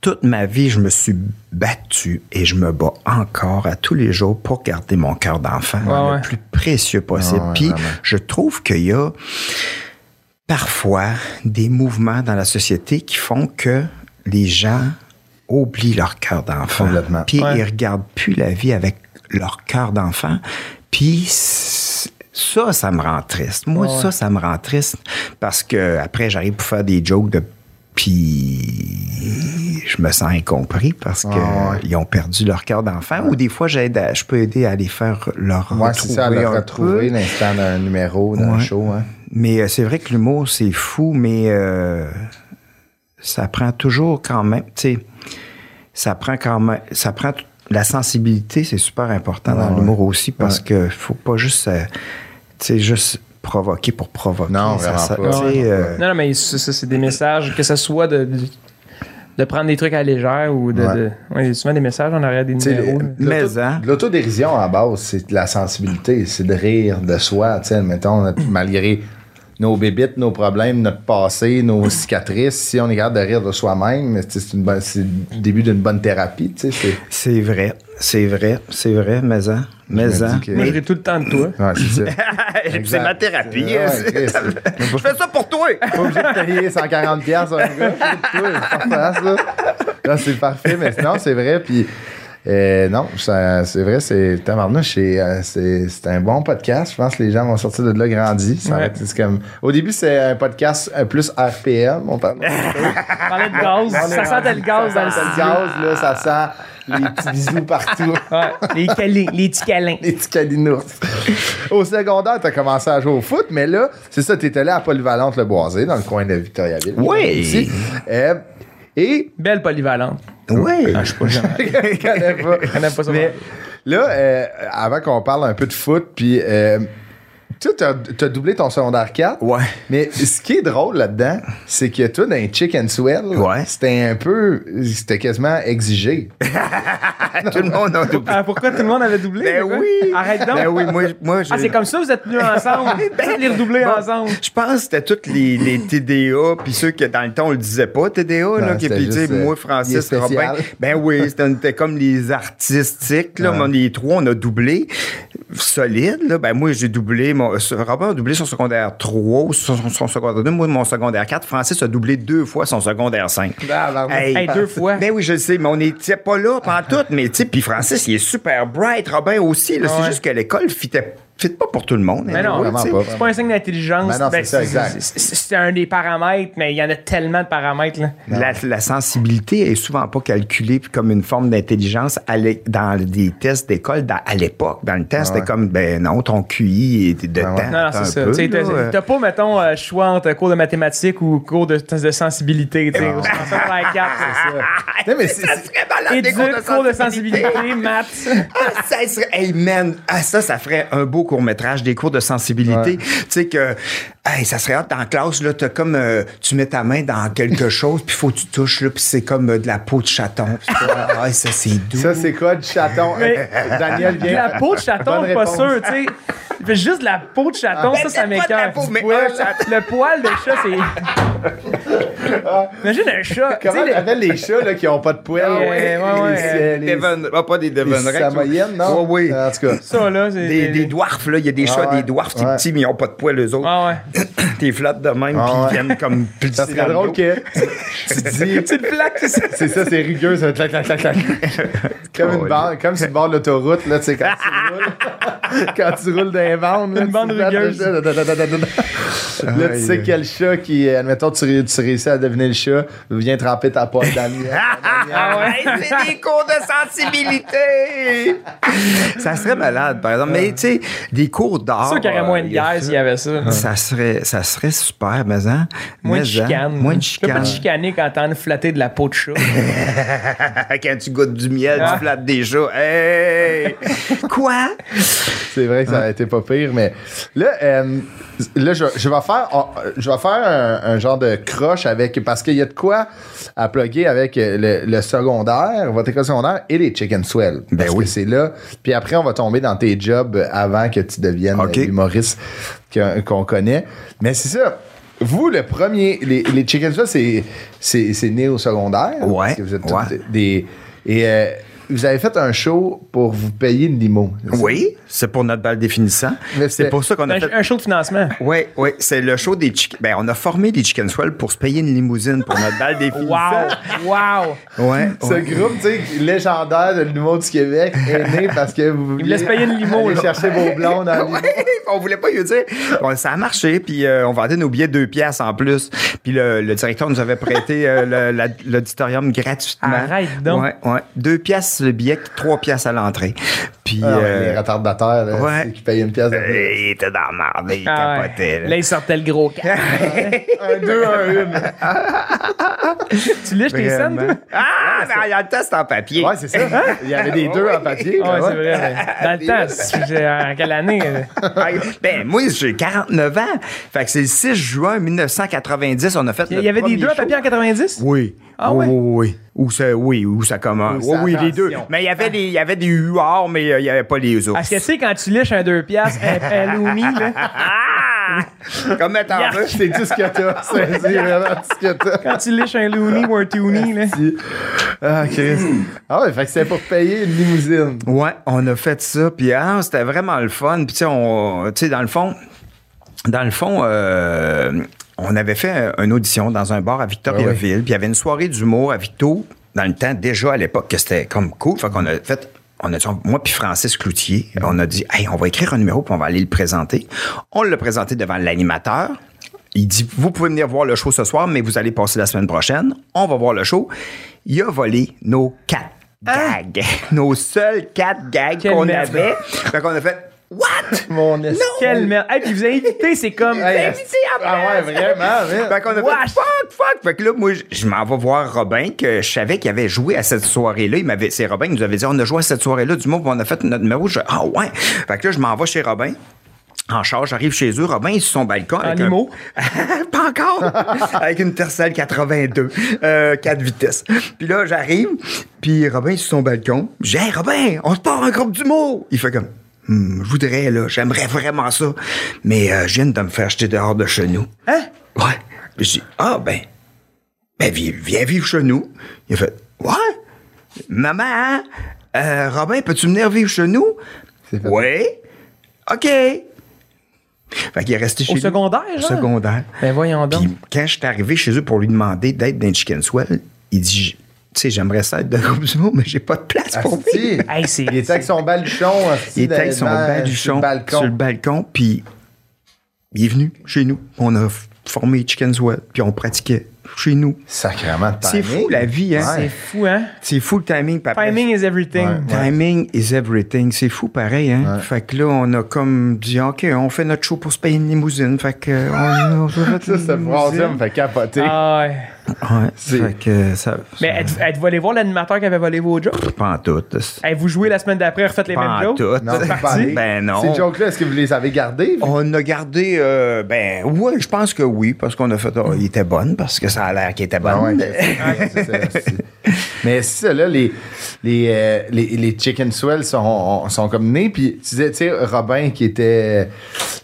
toute ma vie, je me suis battu et je me bats encore à tous les jours pour garder mon cœur d'enfant Ouais, le ouais. plus précieux possible. Ouais, ouais, Puis vraiment. je trouve qu'il y a parfois des mouvements dans la société qui font que les gens oublient leur cœur d'enfant. Puis Ouais. ils regardent plus la vie avec leur cœur d'enfant. Puis ça, ça me rend triste. Moi, Ouais. ça, ça me rend triste parce que après, j'arrive pour faire des jokes de Puis je me sens incompris parce qu'ils Ah ouais. ont perdu leur cœur d'enfant. Ou des fois, j'aide à- je peux aider à les faire leur Ouais, c'est retrouver ça, le un retrouver l'instant d'un numéro, d'un Ouais. show. Hein. Mais euh, c'est vrai que l'humour, c'est fou, mais euh, ça prend toujours quand même, tu sais, ça prend quand même, ça prend t- la sensibilité, c'est super important dans Ouais, l'humour aussi parce Ouais. que faut pas juste, euh, tu sais, juste provoquer pour provoquer. Non, Ça- ça- pas. euh, Non, non, mais ça, ça, c'est des messages, que ce soit de, de, de prendre des trucs à la légère ou de. Ouais. de- ouais, il y a souvent des messages en arrière des numéros. hein. L'autodérision à la base, c'est de la sensibilité, c'est de rire de soi. Tu sais, mettons, malgré nos bébites, nos problèmes, notre passé, nos cicatrices, si on est capable de rire de soi-même, c'est une bonne- c'est le début d'une bonne thérapie. Tu sais, c'est- c'est vrai, c'est vrai, c'est vrai, mais hein, mais me hein. que- Moi, je ris tout le temps de toi. Ouais, c'est ça. c'est ma thérapie. Ouais, Chris. je fais ça pour toi. Pas obligé de payer 140 pièces un gars. Toi, c'est parfait, ça. Là, c'est parfait, mais sinon, c'est vrai. Puis, euh, non, c'est vrai, c'est tabarnouche, c'est, euh, c'est, c'est un bon podcast. Je pense que les gens vont sortir de là grandis. Ça va Ouais. être- c'est comme, au début, c'est un podcast euh, plus RPM. On parlait de gaz. ça sentait le gaz dans le Ça sent le studio. gaz, là, ça sent les petits bisous partout. Ouais, les, les petits câlins. Les petits calinours. Au secondaire, t'as commencé à jouer au foot, mais là, c'est ça, t'étais là à Polyvalente Le Boisé, dans le coin de Victoriaville. Oui. Ici. Euh, et Belle polyvalente. Oui. Ah, je sais pas, jamais. connais pas. Je connais pas ça. Mais là, euh, avant qu'on parle un peu de foot, puis euh, tu sais, t'as, t'as doublé ton secondaire 4. Ouais. Mais ce qui est drôle là-dedans, c'est que toi, dans les Chicken Swell, Ouais. c'était un peu. C'était quasiment exigé. Tout le monde a doublé. Ah, pourquoi tout le monde avait doublé? Ben oui. Arrête donc. Ben oui, moi, moi je- Ah, c'est comme ça, vous êtes venus ensemble. Ben, les redoubler Bon, ensemble. Je pense que c'était tous les, les TDA, puis ceux qui, dans le temps, on le disait pas, TDA, là, qui, puis tu sais, juste, euh, moi, est Francis. Robin. Ben oui, c'était comme les artistiques, là, Ouais. mais les trois, on a doublé. Solide, là. Ben moi, j'ai doublé, mon, Robin a doublé son secondaire 3, ou son, son secondaire 2, moi, mon secondaire 4. Francis a doublé deux fois son secondaire 5. Hey, deux fois. Ben oui, je le sais, mais on n'était pas là pendant tout. Mais tu sais, puis Francis, il est super bright. Robin aussi. là. Ah C'est ouais. juste que l'école fitait fit pas pour tout le monde. Mais non, sais. pas. c'est pas un signe d'intelligence. Ben c'est c'est- C'est c'est un des paramètres, mais il y en a tellement de paramètres. Là. La, la sensibilité est souvent pas calculée comme une forme d'intelligence dans des tests d'école à l'époque. Dans le test, Ouais. c'était comme, ben non, ton QI est de Ouais, temps. Non, c'est ça. Tu t'as pas, mettons, euh, choix entre cours de mathématiques ou cours de, de sensibilité. tu sais, mais c'est- Ça serait malade, cours de sensibilité, maths. Ah, ça serait, hey man, ah, ça, ça ferait un beau des cours de sensibilité. Ouais. Tu sais que, hey, ça serait hâte la classe, là, t'as comme, euh, tu mets ta main dans quelque chose, puis faut que tu touches, là, puis c'est comme euh, de la peau de chaton. Ah, ça, c'est doux. Ça, c'est quoi du chaton? Mais- Daniel vient. La peau de chaton, Bonne pas réponse. sûr, tu sais. Juste de la peau de chaton, Ben, ça, ça chaton. Le poil de chat, c'est. Imagine un chat. tu sais, Comment les- t'appelles les chats là, qui ont pas de poils? Ah ouais, ouais, ouais. Les, les, Devon, ah, pas des Devon les Rex. Samoyennes, non? Oui, oui. En tout cas. Ça, là, c'est. Des, des dwarfs, là. Il y a des Ah chats, ouais. des dwarfs, Ouais. petits, mais ils n'ont pas de poils, eux autres. Ah ouais. T'es flattes de même, Ah puis ouais. ils viennent comme plisser Ça serait le drôle que tu dis. C'est une plaque, c'est ça. C'est ça, c'est rugueux, ça clac, clac, clac, clac. comme une bande, comme sur le bord de l'autoroute, là, tu sais, quand tu roules. quand tu roules dans les bandes, là. Une bande rugueuse. Là, tu sais quel chat qui, admettons, tu réussis à deviner le chat, vient tremper ta poêle dans le Ah ouais. Hey, c'est des cours de sensibilité! ça serait malade, par exemple. Mais, tu sais, des cours d'art. C'est sûr qu'il y aurait moins de euh, il y a guerre ça. s'il y avait ça. Ça serait, ça serait super, mais hein? Moins Mais, de hein? chicane. Moins de Tu peux pas chicane. te chicaner quand t'en as flatté de la peau de chat. Quand tu goûtes du miel, Ah. tu flattes des chats. Hey! Quoi? C'est vrai que ça aurait été pas pire, mais là, euh, là je, je vais faire, je vais faire un, un genre de croche avec, parce qu'il y a de quoi à plugger avec euh, le, le secondaire, votre école secondaire et les chicken swell. Ben Parce oui. que c'est là. Puis après, on va tomber dans tes jobs avant que tu deviennes l'humoriste qu'on connaît. Mais c'est ça. Vous, le premier, les, les chicken swell, c'est, né au secondaire. Ouais, Parce que vous êtes ouais. des. Et euh, vous avez fait un show pour vous payer une limo. Oui, c'est pour notre balle définissant. C'est pour ça qu'on a Un, fait. un show de financement. Oui, oui, c'est le show des chicken. Ben, on a formé des Chicken Swell pour se payer une limousine pour notre balle définissant. Wow! Wow! Ouais. Ce ouais. groupe, tu sais, légendaire de l'humour du Québec est né parce que vous Il me laisse payer une limo, aller chercher vos blondes. Ouais, on voulait pas lui dire. Bon, ça a marché, puis euh, on vendait nos billets deux pièces en plus. Puis le, le directeur nous avait prêté euh, l'auditorium gratuitement. Arrête donc. Ouais, ouais. Deux pièces le billet, trois pièces à l'entrée. Puis Ah ouais, euh, les retardataires, là, ouais. qui payent une pièce de euh, plus. il était dans la merde, il Ah ouais. capotait. là. Là, il sortait le gros cas. Un, deux, un, une. tu lèches tes scènes, toi? Ah, mais il y a le test en papier. Ouais, c'est ça. Il y avait des deux en papier. Ouais, ouais. c'est vrai. Dans le temps, en quelle année? ben, moi, j'ai 49 ans. Fait que c'est le 6 juin 1990, on a fait Il y avait des deux à papier en 90? Oui. Ah oui, ouais? oui, oui. Où ça, oui, où ça commence. Où Oui, ça oui, les deux. Mais il y avait des, il y avait des huards, mais euh, il y avait pas les ours. Est-ce que tu sais, quand tu lèches un 2 piastres, un, Lumi, là, Ah! Comme mettre en veux. C'est tout ce que t'as. C'est c'est vraiment tout ce que t'as. quand tu lèches un Looney ou un Toonie, là. Ah, Chris. Ah ouais, fait que c'était pour payer une limousine. Ouais, on a fait ça, puis ah, c'était vraiment le fun. Puis tu sais, on- tu sais, dans le fond, dans le fond, euh, on avait fait une audition dans un bar à Victoriaville, puis il y avait une soirée d'humour à Victo, dans le temps, déjà à l'époque, que c'était comme cool. Fait qu'on a fait. On a dit, moi puis Francis Cloutier, on a dit, hey, on va écrire un numéro puis on va aller le présenter. On l'a présenté devant l'animateur. Il dit, vous pouvez venir voir le show ce soir, mais vous allez passer la semaine prochaine. On va voir le show. Il a volé nos quatre gags. Nos seuls quatre gags qu'on avait. Fait qu'on a fait, what? Mon esprit. Quelle merde? Hey, puis vous invité, c'est comme. Hey, invité après. Ah ouais, vraiment, Fait qu'on a fait fuck, fuck. Fait que là, moi, je- m'en vais voir Robin, que je savais qu'il avait joué à cette soirée-là. Il m'avait, c'est Robin qui nous avait dit, on a joué à cette soirée-là du mot, on a fait notre numéro. Je, ah ouais. Fait que là, je m'en vais chez Robin. En charge, j'arrive chez eux. Robin est sur son balcon. Avec un-? Pas encore. avec une Tercel 82, euh, 4 vitesses. Puis là, j'arrive, puis Robin est sur son balcon. Dis, hey, Robin, on se part un groupe d'humour. Il fait comme, je voudrais, là, j'aimerais vraiment ça. Mais euh, je viens de me faire jeter dehors de chez nous. Hein? Ouais. Puis je dis, ah, ben, ben, vi- viens vivre chez nous. Il a fait, ouais. Maman, hein? Euh, Robin, peux-tu venir vivre chez nous? Oui. OK. Fait qu'il est resté chez Au nous. secondaire, Au secondaire. Ben voyons donc. Puis quand je suis arrivé chez eux pour lui demander d'être dans le Chicken Swell, il dit, tu sais, j'aimerais ça être dans le groupe du monde, mais j'ai pas de place pour lui. Hey. Il était avec son baluchon. asti, Il était avec son baluchon sur le balcon. sur le balcon, puis il est venu chez nous. On a formé Chicken Swell, puis on pratiquait chez nous. Sacrément de C'est fou la vie, hein? C'est fou, hein? C'est fou le timing, papa. Timing is everything. Ouais. Timing is everything. C'est fou pareil, hein? Ouais. Fait que là, on a comme dit, OK, on fait notre show pour se payer une limousine. Fait que, on, on fait Ça, cette me fait capoter. Ah ouais. Ouais, C'est- fait que ça. Mais êtes- êtes-vous allé voir l'animateur qui avait volé vos jokes? Pas en tout. Hey, vous jouez la semaine d'après, refaites les Pas mêmes en jokes? tout. Non. Ben non. Ces jokes-là, est-ce que vous les avez gardés? On a gardé, euh, ben, ouais, je pense que oui, parce qu'on a fait, oh, il était bonne, parce que ça a l'air qu'il était bonne. Ah ouais, c'est- c'est- c'est- Mais c'est ça, là, les, les, euh, les, les Chicken Swell sont, sont comme nés. Puis tu disais, tu sais, Robin qui était.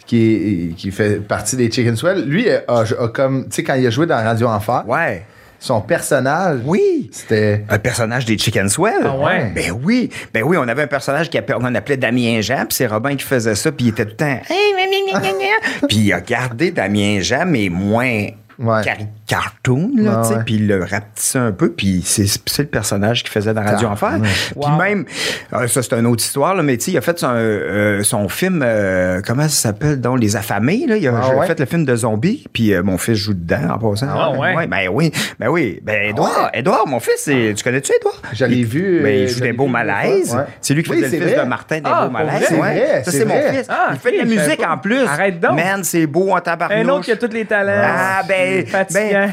Qui, qui fait partie des Chicken Swell, lui a, a comme. Tu sais, quand il a joué dans Radio Enfer, Ouais. son personnage. Oui. C'était. Un personnage des Chicken Swell. Ah ouais? Ben oui. Ben oui, on avait un personnage qu'on appelait Damien Jean, puis c'est Robin qui faisait ça, puis il était tout le temps. Puis il a gardé Damien Jean, mais moins. Ouais. cari- cartoon, là, sais, ouais. puis il le rapetissait un peu, puis c'est c'est le personnage qu'il faisait dans Radio Ah, Enfer. ouais. Puis Wow. même, euh, ça c'est une autre histoire, là, mais tu sais, il a fait son, euh, son film, euh, comment ça s'appelle, donc Les Affamés, là, il a Ah, ouais? fait le film de zombies, puis euh, mon fils joue dedans en passant. Ah, ouais? ben oui, ben oui, ben Edouard, Edouard, mon fils, tu connais-tu Edouard? Je l'ai vu. Ben, il joue des beaux malaises. Ouais. C'est lui qui Oui, faisait le fils vrai. de Martin des Ah, beaux malaises. vrai? Ça, c'est mon fils. Ah, il fait de la musique en plus. Arrête donc. Man, c'est beau en tabarnouche. Un autre qui a tous les talents. Ah, ben,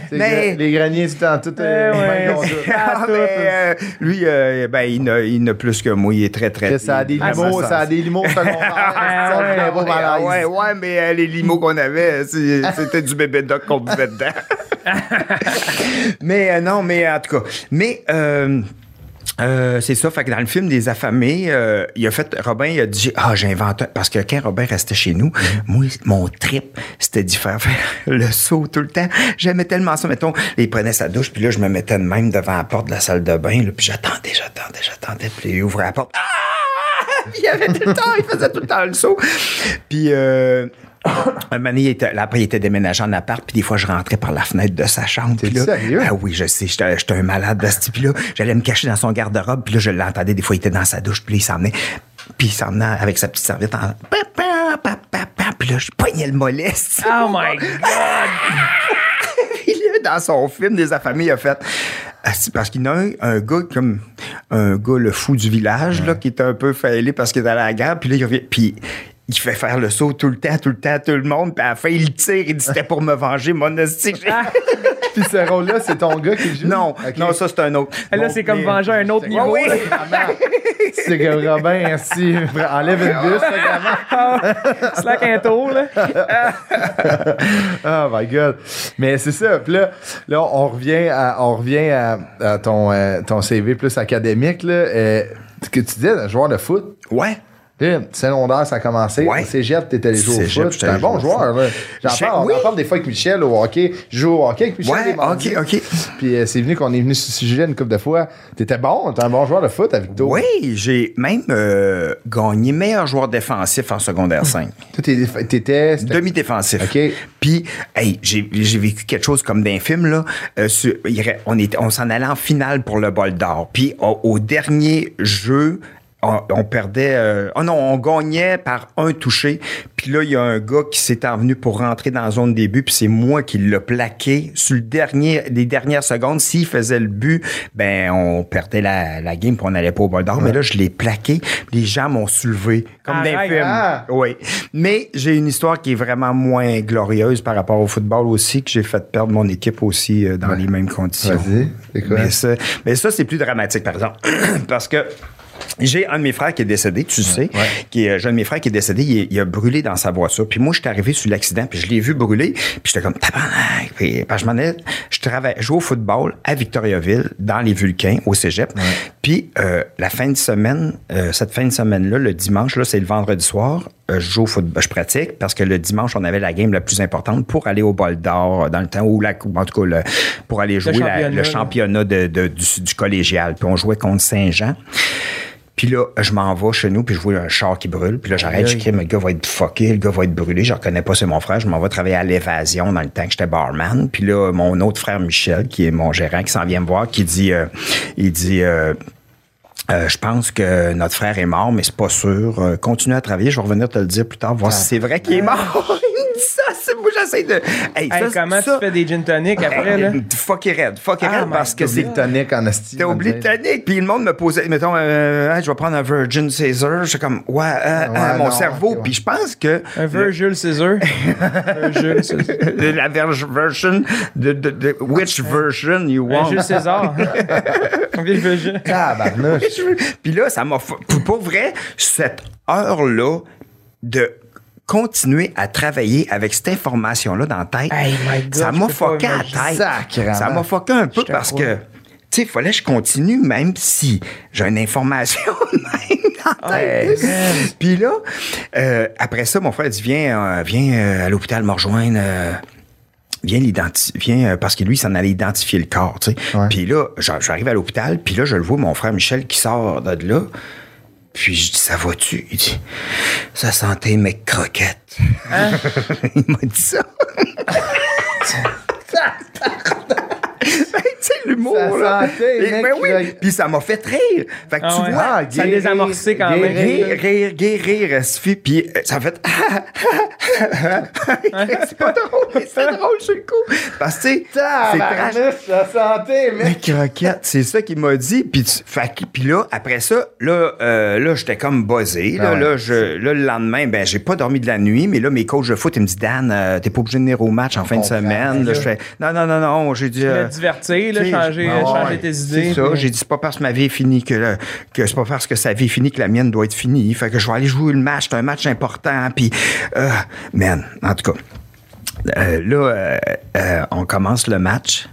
C'est que Les greniers du temps, tout. Euh, ouais. Ah, Ah, euh, lui, euh, ben, il n'a, il plus que moi. Il est très, très. Ça a des limos, ça, a des limos secondaires. Ouais, Ouais, mais euh, les limos qu'on avait, c'est- c'était du bébé doc qu'on buvait dedans. mais euh, non, mais en tout cas. Mais. Euh, c'est ça. Fait que dans le film des affamés, euh, il a fait, Robin, il a dit, ah, j'invente un- parce que quand Robin restait chez nous, moi, mon trip, c'était d'y faire, faire le saut tout le temps. J'aimais tellement ça. Mettons, il prenait sa douche, puis là, je me mettais de même devant la porte de la salle de bain, là, puis j'attendais, j'attendais, j'attendais, puis il ouvrait la porte. Ah! Il avait tout le temps, il faisait tout le temps le saut. Puis, euh, un moment donné, il était, là, après, il était déménagé en appart, puis des fois, je rentrais par la fenêtre de sa chambre. T'es puis là- sérieux? Ah oui, je sais, j'étais j'étais un malade de ce type là J'allais me cacher dans son garde-robe, puis là, je l'entendais, des fois, il était dans sa douche, puis là, il s'en venait, puis il s'en venait avec sa petite serviette en... pa, pa, pa, pa, pa, Puis là, je poignais le mollet. Oh my God! Puis là, dans son film des affamés, il a fait... Ah, c'est Parce qu'il y en a un, un gars comme un gars le fou du village là qui était un peu faillé parce qu'il était à la guerre puis là il revient puis il fait faire le saut tout le temps, tout le temps, tout le monde. Puis à la fin, il tire. Il dit c'était pour me venger, mon hostie. Puis ce rôle-là, c'est ton gars qui le joue? Non, non, ça, c'est un autre. Là, Bon, c'est comme mais- venger un autre c'est- niveau. Oui. C'est que Robin, ainsi, enlève une bus, vraiment. Slack un tour, là. Oh my God. Mais c'est ça. Puis là, là, on revient à, on revient à, à ton, euh, ton CV plus académique. Là. Euh, ce que tu disais, un joueur de foot. Ouais. Secondaire, ça a commencé. Ouais. Cégep, t'étais allé jouer au foot. j'étais T'es un bon joueur. J'en parle, oui. des fois avec Michel au hockey. Je joue au hockey avec Michel. Ouais, les ok, ok. Puis euh, c'est venu qu'on est venu sur ce sujet une couple de fois. T'étais bon, t'es un bon joueur de foot avec Victo. Oui, j'ai même euh, gagné meilleur joueur défensif en secondaire 5. Toi, t'es- t'étais. Demi-défensif. OK. Puis, hey, j'ai vécu quelque chose comme d'un film, là. Euh, sur- on s'en allait en finale pour le bol d'or. Puis, au, au dernier jeu, on, on perdait. euh, oh non, on gagnait par un touché. Puis là, il y a un gars qui s'est envenu pour rentrer dans la zone début. Puis c'est moi qui l'ai plaqué sur le dernier, les dernières secondes. S'il faisait le but, ben on perdait la, la game puis on n'allait pas au bol d'or. Mais là, je l'ai plaqué. Les gens m'ont soulevé comme d'un film. ah! Oui. Mais j'ai une histoire qui est vraiment moins glorieuse par rapport au football aussi, que j'ai fait perdre mon équipe aussi euh, dans les mêmes conditions. Vas-y, c'est quoi? Mais ça, mais ça c'est plus dramatique, par exemple. Parce que j'ai un de mes frères qui est décédé, tu sais, qui est, j'ai un de mes frères qui est décédé, il, est- il a brûlé dans sa voiture. Puis moi, je suis arrivé sur l'accident, puis je l'ai vu brûler, puis j'étais comme tabarnak. Puis je m'en allais- je travaillais, je jouais au football à Victoriaville, dans les Vulcains, au Cégep. Puis euh, la fin de semaine, euh, cette fin de semaine-là, le dimanche, là, c'est le vendredi soir, euh, je joue au football, je pratique, parce que le dimanche, on avait la game la plus importante pour aller au bol d'or, euh, dans le temps où la coupe, en tout cas, le- pour aller jouer championnat, le championnat de- de- du, du collégial. Puis on jouait contre Saint-Jean. Puis là, je m'en vais chez nous, puis je vois un char qui brûle. Puis là, j'arrête, je crie, mais le gars va être fucké, le gars va être brûlé. Je reconnais pas, c'est mon frère. Je m'en vais travailler à l'évasion dans le temps que j'étais barman. Puis là, mon autre frère Michel, qui est mon gérant, qui s'en vient me voir, qui dit, euh, il dit, euh, euh, je pense que notre frère est mort, mais c'est pas sûr. Continue à travailler, je vais revenir te le dire plus tard, voir si c'est vrai qu'il est mort. Il me dit ça, c'est moi j'essaie de. Hey, Hey, ça, comment ça- tu fais des gin tonic après, là? Fuck it red, fuck it Ah, red, parce que T'as oublié c'est le tonic en asti. T'as oublié le tonic. Puis le monde me posait, mettons, euh, Hey, je vais prendre un Virgin Caesar. J'étais comme, ouais, euh, euh, mon non, cerveau. ouais. Puis je pense que Un Virgil Caesar. Virgil Caesar. la version, de, de, de which version you want? Jules César. Virgil Virgil. Tabarnouche. Puis là, ça m'a. pour vrai, cette heure-là de continuer à travailler avec cette information-là dans la tête, Hey, my God, ça m'a fucké à tête. Sacrément. Ça m'a fucké un peu parce crois. que, tu sais, il fallait que je continue, même si j'ai une information même dans la tête. Puis là, euh, après ça, mon frère dit Viens, euh, viens euh, à l'hôpital me rejoindre. Viens l'identifier, parce que lui, il s'en allait identifier le corps, tu sais. Ouais. Puis là, j'ar- j'arrive à l'hôpital, puis là, je le vois, mon frère Michel qui sort de là. Puis je dis, ça va-tu? Il dit, ça sentait mes croquettes. il m'a dit ça. Ben, tu sais, l'humour, Ça là. sentait, Et- mec, ben oui, puis ça m'a fait rire. Fait que Ah tu ouais. vois, Ah, Ça a gay, désamorcé quand même. Rire, rire, guérir, puis euh, ça a fait. c'est pas drôle, mais c'est drôle sur le coup. Parce que, tu sais, c'est trash. La santé, Mais mec. croquette, c'est ça qu'il m'a dit. Puis, tu- fait que- puis là, après ça, là, euh, là j'étais comme buzzé. Là, ouais. là, je, là, le lendemain, ben, j'ai pas dormi de la nuit, mais là, mes coachs de foot, ils me disent, Dan, euh, t'es pas obligé de venir au match en fin de semaine. Là, je fais, non, non, non, non, j'ai dit. Euh, divertir, là, changer, ouais, changer tes idées. c'est ça. puis- J'ai dit, c'est pas parce que ma vie est finie que, le- que c'est pas parce que sa vie est finie que la mienne doit être finie. Fait que je vais aller jouer le match. C'est un match important. Puis, euh, man, en tout cas, euh, là, euh, euh, on commence le match.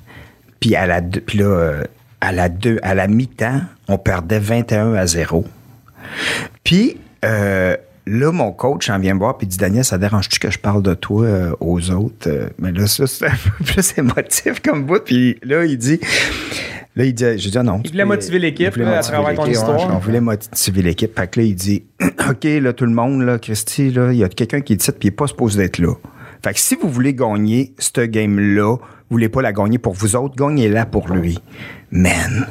Puis, à la, puis là, euh, à la, deux, à la mi-temps, on perdait 21 à 0. Puis, euh, là, mon coach en vient me voir il dit Daniel, ça dérange-tu que je parle de toi euh, aux autres? Euh, Mais là, ça, c'est un peu plus émotif comme bout. Puis là, il dit. Là, il dit, j'ai dit, ah non. Il voulait motiver l'équipe, à motiver travers ton l'équipe, ouais, histoire. On voulait motiver l'équipe. Fait que là, il dit, OK, là, tout le monde, là, Christy, là, il y a quelqu'un qui est ici puis il n'est pas supposé d'être là. Fait que si vous voulez gagner cette game-là, vous voulez pas la gagner pour vous autres, gagnez-la pour lui. Man.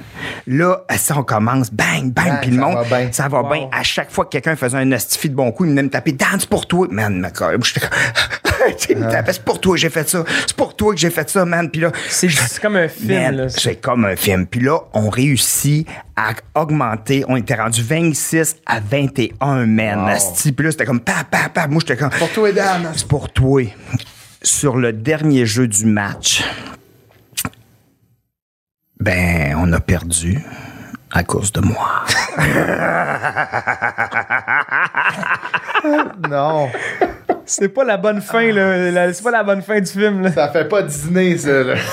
Là, ça, on commence, bang, bang, Bang, puis le monde, va bien. ça va Wow. bien. À chaque fois que quelqu'un faisait un astifi de bon coup, il venait me taper, dance pour toi. Man, ma j'étais comme, Tu sais, il me tapait, c'est pour toi que j'ai fait ça. C'est pour toi que j'ai fait ça, man. Puis là, C'est c'est comme un film, Man, là. C'est comme un film. Puis là, on réussit à augmenter. On était rendu 26 à 21, man. Wow. Asti. Puis là, c'était comme pa, pa, pa. Moi, j'étais comme. Pour toi, Dan. C'est pour toi. Sur le dernier jeu du match, ben, on a perdu à cause de moi. Non. C'est pas la bonne fin, là. La- C'est pas la bonne fin du film, là. Ça fait pas dîner, ça, là.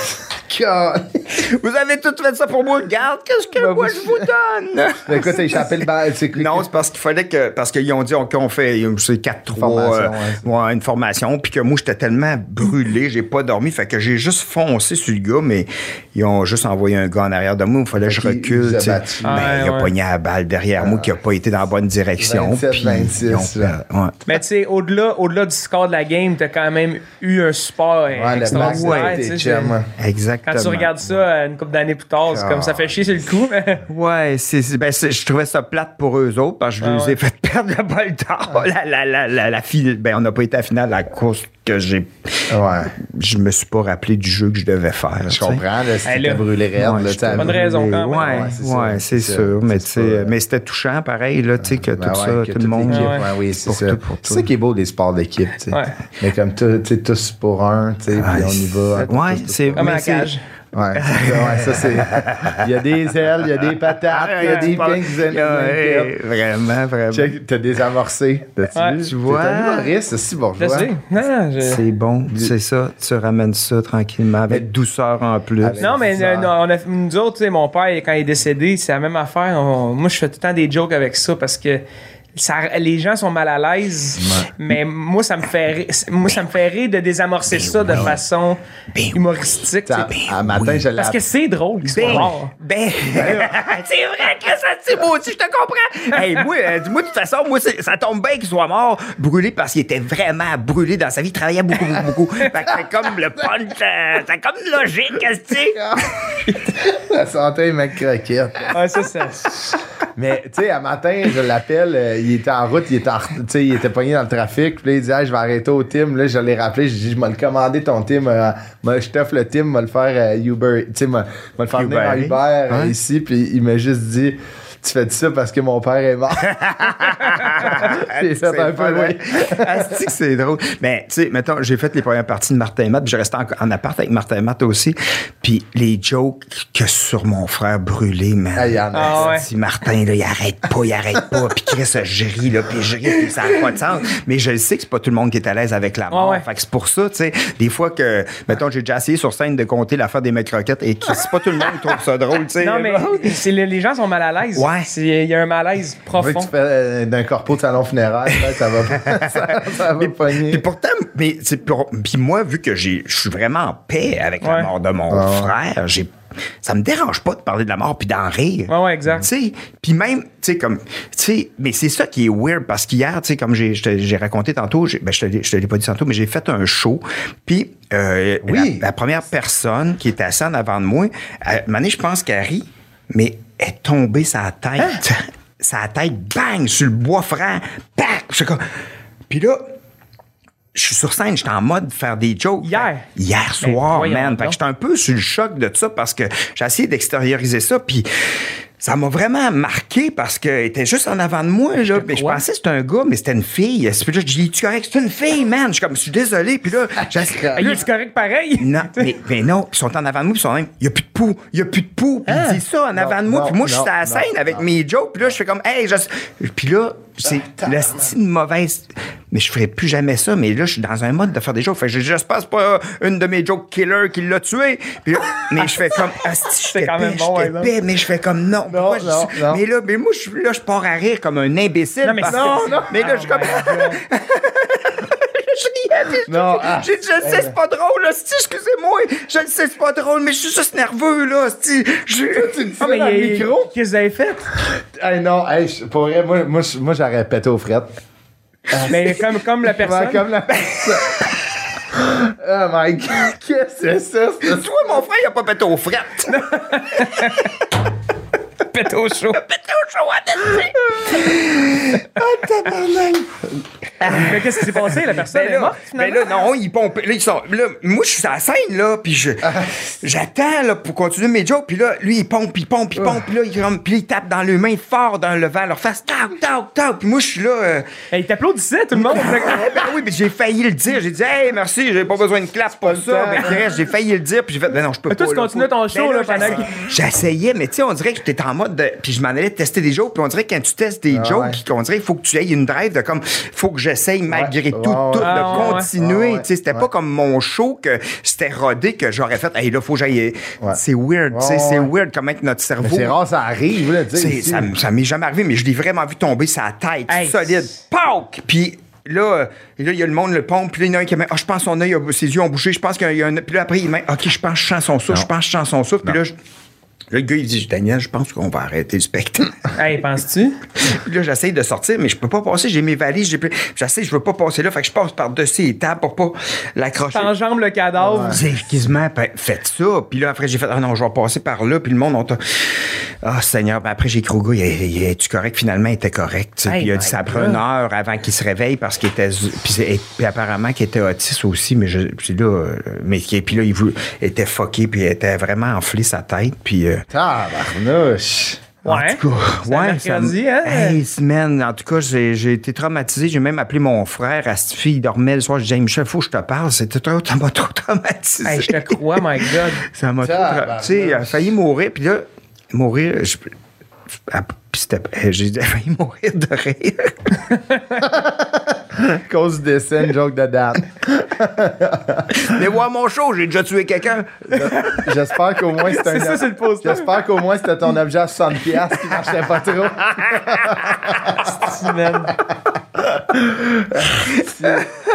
Vous avez tout fait ça pour moi. Regarde, qu'est-ce que Ben, moi vous- je vous donne? Mais écoute, t'as échappé le bal. C'est Non, c'est parce qu'il fallait que. Parce qu'ils ont dit on- qu'on fait c'est 4-3. Formation, euh, ouais, une formation. Puis que moi, j'étais tellement brûlé, j'ai pas dormi. Fait que j'ai juste foncé sur le gars, mais ils ont juste envoyé un gars en arrière de moi. Il fallait que je recule. battu. Ben, Ouais, il a ouais. pogné la balle derrière moi qui a pas été dans la bonne direction. 27, puis 26, ils ont- ouais. Mais tu sais, au-delà, au-delà du score de la game, t'as quand même eu un support Ouais, extraordinaire. Exactement. Quand tu regardes ça une couple d'années plus tard, c'est comme ça fait chier sur le coup. Ouais, c'est, c'est- ben, c'est- je trouvais ça plate pour eux autres parce que je Ah les ouais. ai fait perdre le bol d'or. La, la, la, la, ben, on n'a pas été à la finale à cause que j'ai. Ouais. Je me suis pas rappelé du jeu que je devais faire. Je comprends, là, si là. brûlé raide, Ouais, là, je t'as Bonne raison quand même. Ouais, Ouais, c'est sûr. Mais, mais c'était touchant, pareil, là, tu sais, que Ben tout ouais, ça, que tout le monde. l'équipe, Ouais. ouais, oui, c'est ça. C'est ça qui est beau des sports d'équipe, tu sais. Ouais. Mais comme tu sais, tous pour un, tu sais, puis on y va. ouais, c'est- Comme Mais à la c'est- cage. Ouais, ouais, ça c'est. Il y a des ailes, il y a des patates, il y a des pinks and Ouais, Vraiment, vraiment. Check, t'as désamorcé. T'as-tu Ouais. vu? Tu vois? T'es un humoriste, c'est si Je je- C'est bon, c'est ça. Tu ramènes ça tranquillement, avec douceur en plus. Avec- Non, mais euh, non, on a, nous autres, tu sais, mon père, quand il est décédé, c'est la même affaire. On- moi, je fais tout le temps des jokes avec ça parce que ça- les gens sont mal à l'aise, mais moi, ça me fait rire, moi, ça me fait rire de désamorcer ça de façon Ben humoristique. tu sais. À, à matin, je l'ai Parce que c'est drôle soient Ben, ben, c'est vrai que ça, c'est beau aussi, je te comprends. Hey, moi, euh, moi, de toute façon, moi, ça tombe bien qu'il soit mort, brûlé parce qu'il était vraiment brûlé dans sa vie, il travaillait beaucoup, beaucoup, beaucoup. Fait que c'est comme le punch, euh, c'est comme logique, tu sais? La santé, mec croquette. Ouais, ça, ça. Mais, tu sais, à matin, je l'appelle, euh, il était en route, il était, en- il était pogné dans le trafic. Puis là, il dit, Hey, je vais arrêter au Tim. Là, je l'ai rappelé, j'ai dit, je vais le commander ton Tim. euh, moi, je t'offre le Tim, je vais le faire euh, Uber. Tu sais, je vais le faire venir en Uber. Euh, Ouais. ici. Puis il m'a juste dit, tu fais ça parce que mon père est mort. J'ai fait C'est un peu, c'est drôle. Mais, tu sais, mettons, j'ai fait les premières parties de Martin et Matt, puis je restais en, en appart avec Martin et Matt aussi. Puis les jokes que sur mon frère brûlé, man. Ah, il y en a. Ah ouais. Martin, là, il arrête pas, il arrête pas. Puis Chris, je ris, là, puis je ris, puis ça n'a pas de sens. Mais je le sais que c'est pas tout le monde qui est à l'aise avec la mort. Ouais. Fait que c'est pour ça, tu sais, des fois que, mettons, j'ai déjà essayé sur scène de compter l'affaire des mecs croquettes et que c'est pas tout le monde qui trouve ça drôle, tu sais. Non, mais c'est le- les gens sont mal à l'aise. Ouais. Il y a un malaise profond. tu fais euh, d'un corpo de salon funéraire, ça va pas. ça, ça va pogner. Puis pourtant, mais c'est pour- puis moi, vu que je suis vraiment en paix avec la mort de mon Ah. frère, j'ai, ça me dérange pas de parler de la mort puis d'en rire. Ouais, ouais, exact. Tu sais, puis même, tu sais, comme, tu sais, mais c'est ça qui est weird parce qu'hier, tu sais, comme j'ai, raconté tantôt, ben, je te, te l'ai pas dit tantôt, mais j'ai fait un show, puis euh, Oui. la, la première personne qui était assise en avant de moi, à un moment donné, je pense qu'elle rit, mais est tombée sa tête, Hein? sa tête, bang, sur le bois franc, bang, puis là, je suis sur scène, j'étais en mode faire des jokes. Hier? Hier soir, voyons man. Fait que j'étais un peu sur le choc de ça parce que j'ai essayé d'extérioriser ça, puis ça m'a vraiment marqué parce qu'elle était juste en avant de moi, là. Mais je pensais que c'était un gars, mais c'était une fille. Puis là, je dis, tu correct? C'est une fille, man. Je suis comme, je suis désolé. Puis là, j'ai- Ah, Il est correct pareil? non, mais, mais non, ils sont en avant de moi, ils sont même, il n'y a plus de poux, il n'y a plus de poux. Puis ils disent ça en avant de moi, non, puis moi, je suis à la scène avec mes jokes, puis là, je fais comme, hey, je... Puis là, c'est Ah, la style mauvaise. mais je ferai plus jamais ça. Mais là, je suis dans un mode de faire des jokes. Fait j'espère c'est pas une de mes jokes killers qui l'a tué. Puis là, mais je fais comme, asti, je même bon, mais je fais comme, non. Mais là, mais moi, je, là, je pars à rire comme un imbécile. Non, mais parce c'est- que- non. Mais là, je suis comme, je riais, puis je- Non, ah. j'ai dit, je le sais, c'est pas drôle, là, excusez-moi. Je le sais, c'est pas drôle, mais je suis juste nerveux, là, sti. Je- Ah, mais dans le il- micro? Qu'est-ce que vous avez fait? Hey, non, hey, pour vrai, moi, moi, moi j'aurais pété aux frettes. Mais comme, comme la personne. Ouais, comme la personne. oh my god, qu'est-ce que c'est ça? c'est- Toi, mon frère, il a pas pété aux frettes. pète au chaud. pété au chaud dessus. Mais qu'est-ce qui s'est passé? La personne Ben est morte, là, ben finalement? là, non, ils pompent. Là, ils sont. Là, moi, je suis sur la scène, là, puis je. J'attends, là, pour continuer mes jokes, puis là, lui, il pompe, il pompe, il pompe, puis là, il, ram- puis là, il tape dans les mains fort dans le vent, leur face, tac, tac, tac, puis moi, je suis là. euh, Hey, il t'applaudissait, tout le monde. Ben oui, mais j'ai failli le dire. J'ai dit, hey, merci, j'ai pas besoin de classe pour ça. Mais Thérèse, j'ai failli le dire, puis j'ai fait, ben non, je peux Mais pas. toi, tu là, continuais ton show, Ben là, pendant j'essayais- J'essayais, mais tu sais, on dirait que j'étais en mode de. Puis je m'en allais tester des jokes, puis on dirait que quand tu testes des jokes, ouais. on dirait qu'il faut que tu aies une drive de comme, faut que j'essaye malgré Ouais, tout, ouais, tout, ouais. de Ah, ouais, continuer. c'était ouais. pas comme mon show que c'était rodé que j'aurais fait, hey, là, faut que j'aille. Ouais. C'est weird, c'est weird comment que notre cerveau. c'est rare, ça arrive, là, ça, ça m'est jamais arrivé, mais je l'ai vraiment vu tomber sa tête, Hey. solide. Pauk! Puis là, là, il y a le monde le pompe, puis là, il y en a un qui met, ah, je pense son œil, a- ses yeux ont bougé, je pense qu'il y a un. Puis là, après, il met, OK, je pense que je sens son souffle, je pense que je sens son souffle, puis là, je- Là, le gars, il dit, Daniel, je pense qu'on va arrêter le spectacle. Hey, penses-tu? Puis là, j'essaye de sortir, mais je peux pas passer. J'ai mes valises, j'ai plus- J'essaie, je veux pas passer là. Fait que je passe par-dessus les tables pour pas l'accrocher. T'enjambes le cadavre. J'ai quasiment fait ça. Puis là, après, j'ai fait, ah non, je vais passer par là. Puis le monde, on t'a. Ah, Seigneur. Puis après, j'ai écrit au gars, il, es-tu correct? Finalement, il était correct. Hey puis il a dit, ça prend une heure avant qu'il se réveille parce qu'il était. Puis, puis apparemment, qu'il était autiste aussi. Mais je, puis là, euh, mais puis là, il était fucké. Puis il était vraiment enflé sa tête. Puis. Euh, Tabarnouche. Ouais. en tout cas, ouais, ça me- hein? Hey, semaine. En tout cas, j'ai été traumatisé. J'ai même appelé mon frère à cette fille. Il dormait le soir. J'ai dit, hey, Michel, faut que je te parle. C'était trop, ça m'a trop traumatisé. Hey, je te crois, my God. Ça m'a trop Tu sais, il a failli mourir. Puis là, mourir, je- ah, c'était- j'ai failli mourir de rire. Cause du une joke de date. Mais voir mon show, j'ai déjà tué quelqu'un. J'espère qu'au moins c'était un. C'est ça, c'est le poster. J'espère qu'au moins c'était ton objet à 60$ piastres qui marchait pas trop.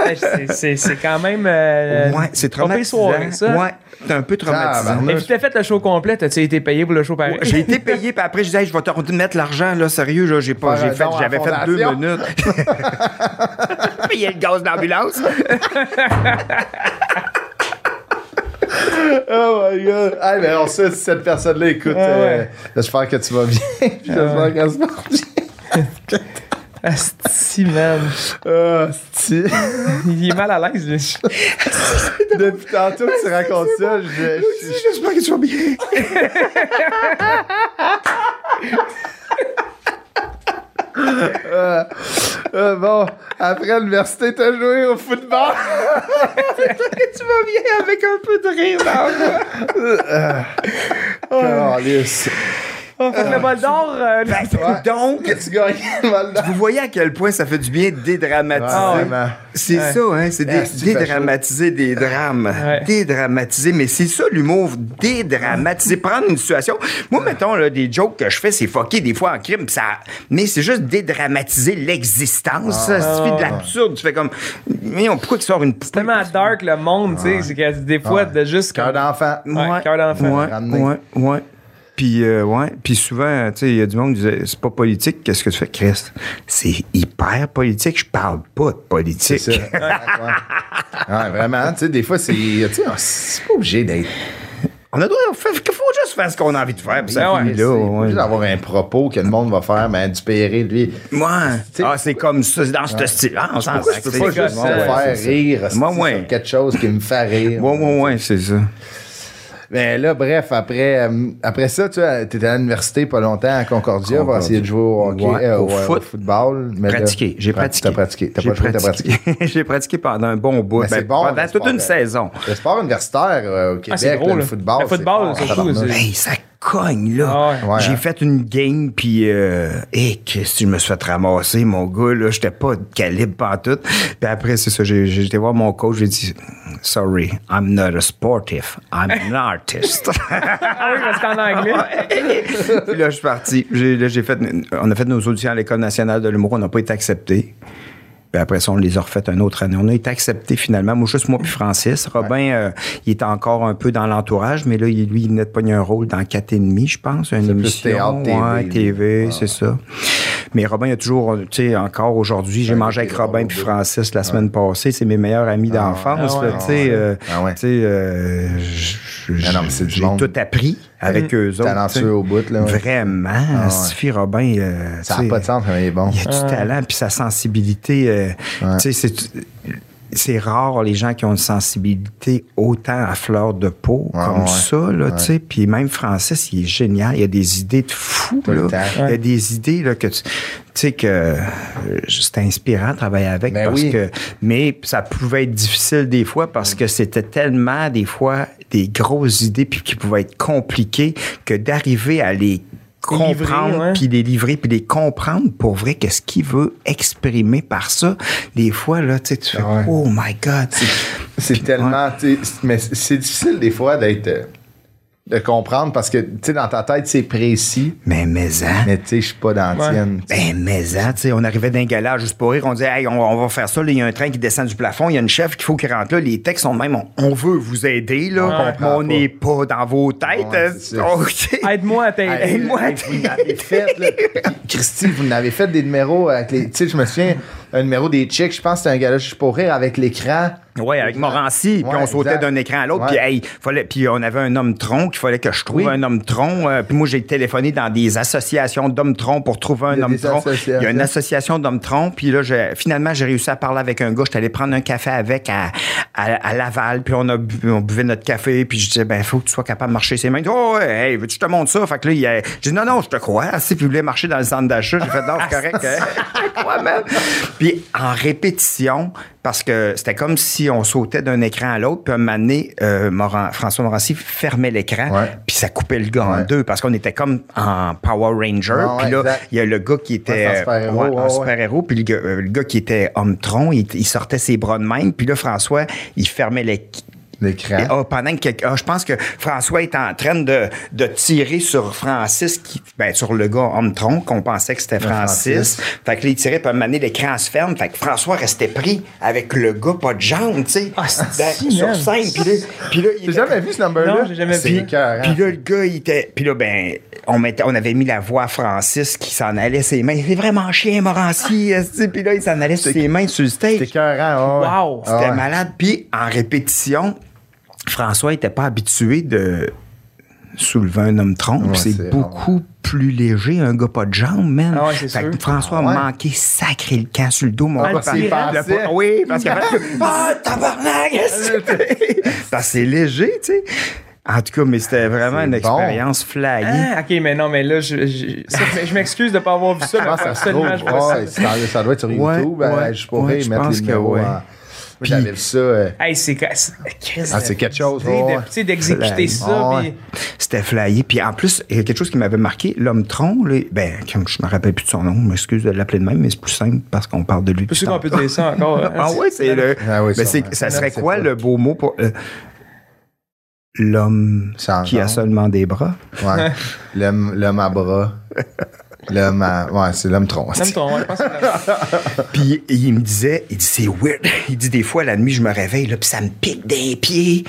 Hey, c'est- quand même. euh, ouais, c'est traumatisant. soirée, ça. Ouais, c'est un peu traumatisant. Tabarnak. Mais puis t'as fait le show complet, t'as-tu été payé pour le show pareil? J'ai été payé, puis après, je disais, Hey, je vais te remettre l'argent, là, sérieux, là, j'ai pas, j'ai fait, j'avais fait deux minutes. Payer le gaz d'ambulance. Oh my god. Hey, mais alors ça, si cette personne-là écoute, euh, j'espère que tu vas bien. Puis j'espère qu'elle se porte bien. Asti, man. Ah, si. Il est mal à l'aise, lui. Depuis tantôt que tu racontes ça, je, je- J'espère que tu vas bien. euh, bon, après l'université, t'as joué au football. tu vas bien avec un peu de rire dans. Calice. Oh, le bol d'or. euh, Donc, Tu gagnes le vous voyez à quel point ça fait du bien de dédramatiser. Ah, vraiment. C'est Ouais. ça, hein? C'est dé- Ah, dédramatiser des drames. Ouais. Dédramatiser. Mais c'est ça, l'humour. Dédramatiser. Prendre une situation. Moi, mettons, là, des jokes que je fais, c'est fucké des fois en crime. Ça... Mais c'est juste dédramatiser l'existence. Ça suffit de l'absurde. Tu fais comme. Mais on- pourquoi il sort une C'est tellement dark le monde, tu sais. C'est que des fois, de juste. Cœur d'enfant. Ouais, cœur d'enfant. Ouais, Ramener. ouais, ouais. Puis, euh, ouais. Puis souvent, tu sais, il y a du monde qui disait, c'est pas politique, qu'est-ce que tu fais, Christ? C'est hyper politique, je parle pas de politique. C'est ça. Ouais. Ouais, vraiment, tu sais, des fois, c'est. Tu sais, c'est pas obligé d'être. On a droit, faut, faut juste faire ce qu'on a envie de faire. puis ça Ben ouais, là, ouais. obligé d'avoir un propos que le monde va faire, mais du péril, lui. Ouais. Ah, c'est comme ça, c'est dans ce style. Ah, on s'en je peux pas juste faire rire Moi, ouais. quelque chose qui me fait rire? Ouais, ouais, ouais, c'est ça. Mais là, bref, après, euh, après ça, tu étais à l'université pas longtemps à Concordia, pour Concordia. essayer de jouer au hockey, Ouais, euh, au euh, foot. au football. Mais là, Pratiqué. J'ai t'as pratiqué. pratiqué. T'as J'ai pas joué, t'as pratiqué. J'ai pratiqué pendant un bon bout. Ben, bon, pendant toute sport, une saison. Le sport universitaire euh, au Québec, Ah, là, le football. Le football, c'est Hey, ça cogne, là. Ah ouais. J'ai hein. fait une game, puis, euh, qu'est-ce que je me suis fait ramasser, mon gars, là. J'étais pas de calibre pantoute. Puis après, c'est ça, j'ai j'ai été voir mon coach, j'ai dit, sorry, I'm not a sportif, I'm an artist. Ah oui, parce qu'en anglais. puis là, je suis parti. Là, j'ai fait, on a fait nos auditions à l'École nationale de l'humour, on n'a pas été acceptés. Puis après ça, on les a refaites une autre année. On a été acceptés finalement. Moi, juste moi puis Francis. Robin, euh, il était encore un peu dans l'entourage, mais là, il- lui, il venait de pogner un rôle dans 4 et demi, je pense. Une C'est plus émission. théâtre, TV, ouais. TV, c'est ça. Mais Robin, il a toujours, tu sais, encore aujourd'hui, j'ai mangé avec Robin puis. Francis la semaine passée. C'est mes meilleurs amis d'enfance, Ah là, ah tu sais. euh, euh, j'ai tout appris avec eux autres. Talentueux au bout, là, ouais. Vraiment. Ah. Sophie Robin, euh, Ça n'a pas de sens, mais il est bon. il a du talent, puis sa sensibilité. euh, Ouais. Tu sais, c'est. C'est rare les gens qui ont une sensibilité autant à fleur de peau Ouais, comme ouais. ça, là, tu sais. Puis même Francis, il est génial. Il a des idées de fou, là. temps. Il y a des idées, là, que tu tu sais, que euh, c'est inspirant de travailler avec Ben parce oui. que. Mais ça pouvait être difficile des fois parce que c'était tellement, des fois, des grosses idées puis qui pouvaient être compliquées que d'arriver à les comprendre puis les livrer puis les comprendre pour vrai qu'est-ce qu'il veut exprimer par ça des fois là tu sais tu fais Ah ouais. oh my god C'est tellement. tu sais, Mais c'est difficile des fois d'être. De comprendre parce que, tu sais, dans ta tête, c'est précis, mais mais hein mais tu sais, je suis pas dans la Ouais. tienne. ben, mais tu sais, on arrivait d'un gala juste pour rire, on disait, hey, on, on va faire ça, là, il y a un train qui descend du plafond, il y a une chef qu'il faut qu'il rentre là, les textes sont de même, on, on veut vous aider, là, On n'est pas dans vos têtes. Ouais, hein. Oh. Aide-moi à t'aider. Hey, moi, hey, vous l'avez fait, là. Puis, Christy, vous n'avez fait des numéros avec les. Tu sais, je me souviens, un numéro des chicks, je pense que c'était un gars juste pour rire avec l'écran. Ouais, avec Morancy, puis on sautait d'un écran à l'autre, puis hey, fallait, puis on avait un homme tronc qu'il fallait que je trouve Oui. un homme tronc. euh, puis moi j'ai téléphoné dans des associations d'hommes troncs pour trouver un homme tronc. Il y a une association d'hommes troncs, puis là finalement j'ai réussi à parler avec un gars. J'étais allé prendre un café avec à, à, à Laval, puis on a bu- on buvait notre café, puis je disais ben faut que tu sois capable de marcher ses mains. Il dit, Oh ouais, hey, veux-tu que je te montre ça? Fait que là il a, j'ai dit non non je te crois. Si puis il voulait marcher dans le centre d'achat, j'ai fait non c'est correct. hein. Je crois. Puis en répétition parce que c'était comme si on sautait d'un écran à l'autre, puis un moment donné, euh, Moran- François Morancy fermait l'écran, Ouais. puis ça coupait le gars en deux, parce qu'on était comme en Power Ranger, puis là, il y a le gars qui était c'est un super-héros, puis le gars, euh, le gars qui était homme-tronc, il, il sortait ses bras de même, puis là, François, il fermait les... L'écran. Ah, pendant que ah, je pense que François est en train de, de tirer sur Francis, qui, ben, sur le gars homme tronc, qu'on pensait que c'était Francis. Francis. Fait que là, il tirait, puis à l'écran se ferme. Fait que François restait pris avec le gars pas de jambes, tu sais, Ah, si, sur scène. Puis là, puis là, il J'ai jamais vu ce number-là? Non, j'ai jamais vu. puis là, le gars, il était. Puis là, ben, on, mettait, on avait mis la voix à Francis qui s'en allait ses mains. C'est vraiment chien, Morancy. esti. Puis là, il s'en allait sur ses mains sur le stage. Ouais. Wow. Ah C'était ouais. malade. Puis en répétition, François était pas habitué de soulever un homme tronc. Ouais, c'est beaucoup plus léger, un gars pas de jambes, man. Ah ouais, que. François Ah ouais. a manqué sacré le camp sur le dos, mon Ah, pensait. le- Oui, parce fait Ah, tabarnak! que- Parce que c'est léger, tu sais. En tout cas, mais c'était vraiment une bon. expérience flyée. Ah, ok, mais non, mais là, je, je, m'excuse de ne pas avoir vu ça. Mais que ça se trouve. je Ouais, ça. ça, ça doit être sur Ouais, YouTube. hein, ouais, je pourrais ouais, je mettre pense les que numéros ouais. J'avais vu ça. euh, Hey, c'est c'est- Chris, Ah, c'est quelque chose, sais, de- ouais. Tu sais, d'exécuter ça. C'était flyé. Puis en plus, il y a quelque chose qui m'avait marqué. L'homme tronc, là, ben, comme je me rappelle plus de son nom, je m'excuse de l'appeler de même, mais c'est plus simple parce qu'on parle de lui. Je sûr qu'on peut dire ça encore. hein. Ah ouais, c'est le. Ah oui, ben, ça, serait quoi le beau mot pour euh, l'homme Sans qui a seulement des bras? Ouais. L'homme l'homme à bras. L'homme. Ouais, c'est l'homme tronc. Ton, ouais, je pense que c'est- Puis il me disait, il dit c'est weird. Il dit des fois la nuit je me réveille là, puis ça me pique des pieds,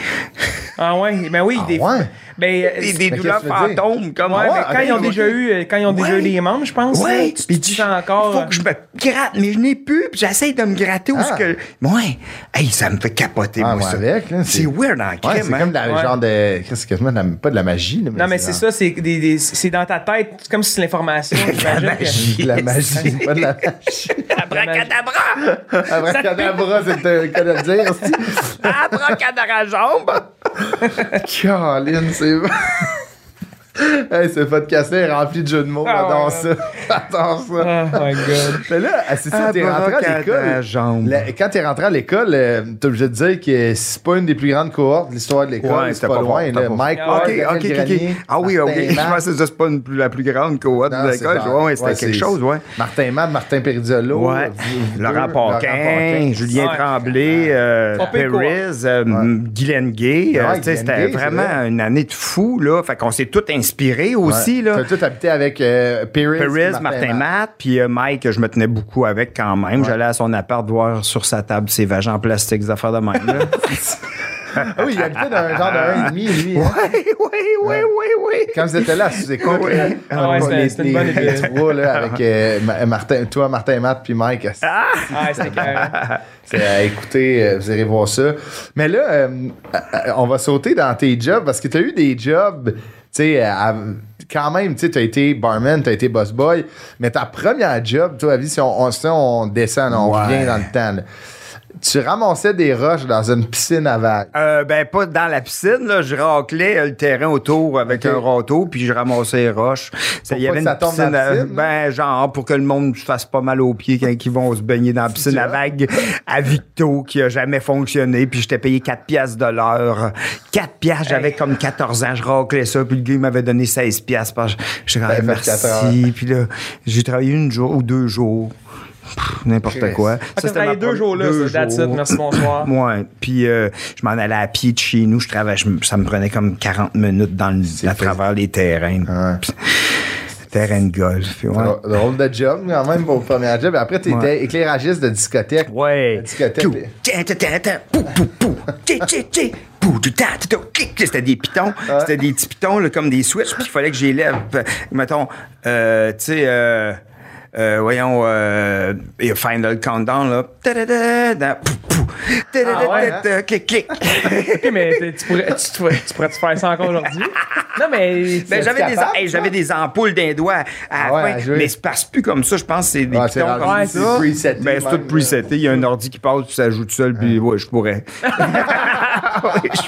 Ah ouais, ben oui, Ah des ouais? Ben, euh, des, des Mais douleurs tu fantômes comme Ouais, ouais, mais quand ils ont déjà eu, euh, quand ils ont déjà Ouais. eu des membres, je pense. Ouais, tu puis te dis encore. Faut que je me gratte, mais je n'ai plus, puis j'essaye de me gratter où Ah. ce que. Ouais, hey, ça me fait capoter, Ah, moi, moi, ça. avec, là, c'est weird en Ouais, crème, c'est hein. comme la Ouais. genre de. Qu'est-ce que c'est quasiment de la- pas de la magie, là, Non, mais c'est ça, c'est des, des- c'est dans ta tête, c'est comme si c'est l'information. j'imagine que- De la magie, pas de la magie. Abracadabra! Abracadabra, c'est le cas de le dire. Abracadabra jambe! Caroline, c'est. hey, ce podcast est rempli de jeux de mots. Ah, J'adore ouais. ça. J'adore ça. Oh my god. Mais là, c'est ça, t'es rentré à l'école. La- quand t'es rentré à l'école, euh, t'es obligé de dire que c'est pas une des plus grandes cohortes de l'histoire de l'école. Ouais, c'est c'était pas, pas loin. fort, là. pas Mike. Ward, Ok, ok, ok. Ah oui, Martin ok. Je pensais que c'est pas une plus- la plus grande cohorte Non, de l'école. Ouais, c'était Ouais, quelque chose, ouais. Martin Matt, Martin Perizzolo. Ouais. vous Laurent Paquin, Julien. Tremblay, euh, Pas. Perez, euh, Guylaine Gay. euh, C'était vraiment vrai. une année de fou, là. Fait qu'on s'est tous inspirés Ouais. aussi, là. T'as tout habité avec euh, Perez, Perez, Martin, Matt, puis euh, Mike, je me tenais beaucoup avec quand même. J'allais à son appart voir sur sa table ses vagins en plastique, des affaires de même. là. Ah oui, il habitait dans un genre de 1,5, lui. oui, oui, oui, oui, oui. Quand vous étiez là, écoute, Ouais. là, Ah ouais, c'était- une bonne idée. les trois, là, avec euh, Ma- Martin, toi, Martin Matt, puis Mike. Ah, c'était carré. C'est à écouter, euh, vous irez voir ça. Mais là, on va sauter dans tes jobs parce que tu as eu des jobs, tu sais, à- quand même, tu as été barman, tu as été boss boy, mais ta première job, toi, à vie, si on, on, si on descend, on Ouais. revient dans le temps, là. Tu ramassais des roches dans une piscine à vagues. Euh, ben, pas dans la piscine, là. Je raclais euh, le terrain autour avec un râteau, puis je ramassais les roches. Ça, tombe dans la à- piscine, ben, genre, pour que le monde se fasse pas mal aux pieds quand ils vont se baigner dans la piscine à vagues à Victo, qui a jamais fonctionné, puis j'étais payé 4 piastres de l'heure. 4 piastres, j'avais comme 14 ans, je raclais ça, puis le gars, il m'avait donné 16 piastres. Je T'avais fait quatre merci. Puis là, j'ai travaillé une jour ou deux jours. N'importe quoi. Ah, Ça, c'était deux première- jours là, deux ça. That's it. jours. Merci, bonsoir. Ouais. Puis euh, je m'en allais à pied de chez nous. Je travaillais, je ça me prenait comme 40 minutes dans le, à travers les terrains. Ouais. Terrain de golf. ouais. Drôle- de job, quand même, pour le premier job. Et après, tu étais Ouais. éclairagiste de discothèque. Ouais. La discothèque. C'était des pitons. C'était des petits pitons là, comme des switches. Puis il fallait que j'y lève. Euh, Mettons, euh, tu sais, euh, euh, voyons, euh, il y a Final Countdown, là. Ta, ta, ta, ta. Pou, pou. Ta, ta, Ah ouais, ta. Clic, clic. Ok, mais tu pourrais, tu, pourrais, tu pourrais-tu faire ça encore aujourd'hui? Non, mais. Ben, j'avais des, hey, ça? j'avais des ampoules d'un doigt à Ah la ouais, fin, mais c'est passe plus comme ça. Je pense que c'est des Ah, c'est pitons comme ouais, c'est ça. preseté Ben, c'est tout preseté. Il y a un ordi qui passe, puis ça joue tout seul, puis ouais, je pourrais. C'est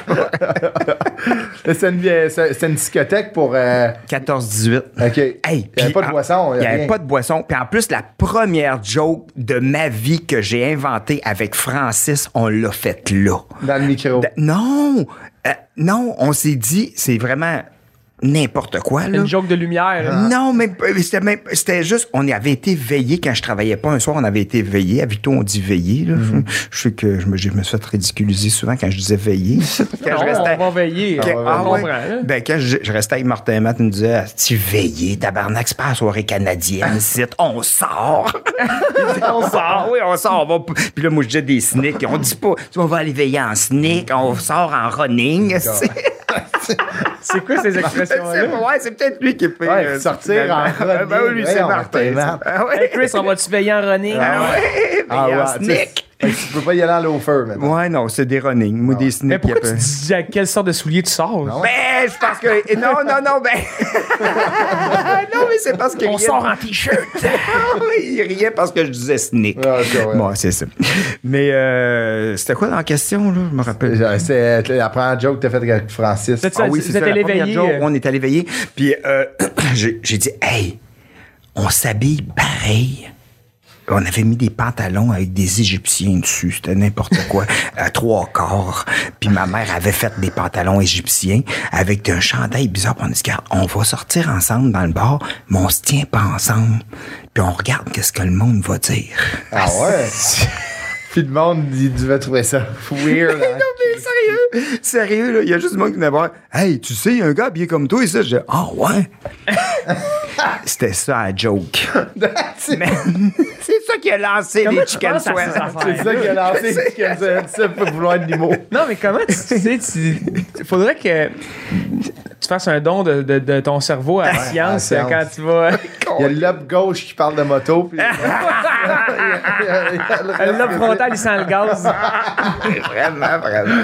une, euh, c'est c'est une discothèque pour. euh, 14-18. OK. Hey, il n'y avait pas de en- boisson. Il n'y avait pas de boisson. Puis en plus, la première joke de ma vie que j'ai inventée avec Francis, on l'a faite là. Dans le micro. Non! Euh, non, on s'est dit, c'est vraiment n'importe quoi, là. Une joke de lumière. là. Non, mais c'était même, c'était juste, on avait été veillé quand je travaillais pas un soir, on avait été veillé. À on dit veillé, là. Mhm. Je sais que je me, je me suis fait ridiculiser souvent quand je disais veillé. quand Non, je restais. on va veiller. Quand- on ah ouais. Ben, quand je, je restais avec Martin Matt, il me disait, Ah, tu veillé, tabarnak, c'est pas la soirée canadienne, ici. on sort. On sort, oui, on sort. on va Puis là, moi, je disais des sneaks. On dit pas, on va aller veiller en sneak, on sort en running. C'est quoi ces expressions-là? ouais, c'est peut-être lui qui est payé. Ouais, euh, sortir en finalement. Ben oui, lui, c'est Martin. Ah ouais. Hey Chris, on va-tu veiller en running? Ah ouais, Ah ouais, sneak. Fait que Tu peux pas y aller en loafer maintenant. Ouais, non, c'est des running. Moi, des Mais sneaks. pourquoi tu dis à quelle sorte de souliers tu sors? Non. Ben, je pense que. Non, non, non, ben. non, mais c'est parce que. On sort en t-shirt. il riait parce que je disais sneak. Ah, ouais. Bon, c'est ça. Mais euh, c'était quoi dans la question, là? Je me rappelle. C'est la première joke que t'as faite avec Francis. C'est- Ah oui, vous c'est ça. La euh. on est allé veiller. Puis euh, j'ai j'ai dit, hey, on s'habille pareil. On avait mis des pantalons avec des Égyptiens dessus. C'était n'importe quoi. à trois quarts. Puis ma mère avait fait des pantalons égyptiens avec un chandail bizarre. Puis on dit, Regarde, on va sortir ensemble dans le bar, mais on se tient pas ensemble. Puis on regarde qu'est-ce que le monde va dire. Ah ouais? Puis le monde, il devait trouver ça weird. hein. Non, mais sérieux, sérieux, là, il y a juste du monde qui venait voir. Hey, tu sais, il y a un gars habillé comme toi et ça. Je dis, ah ouais. C'était ça la joke. C'est ça qui a lancé Comment les chicken penses à sweat. ces affaires? c'est ça qui a lancé Chicken Sweat, ça pour vouloir être l'humour. Non, mais comment tu sais, tu. Faudrait que tu fasses un don de, de- de ton cerveau à la science à la euh, quand science. tu vas. Il y a le lobe gauche qui parle de moto. Puis... Le lobe frontal, il sent le gaz. vraiment, vraiment.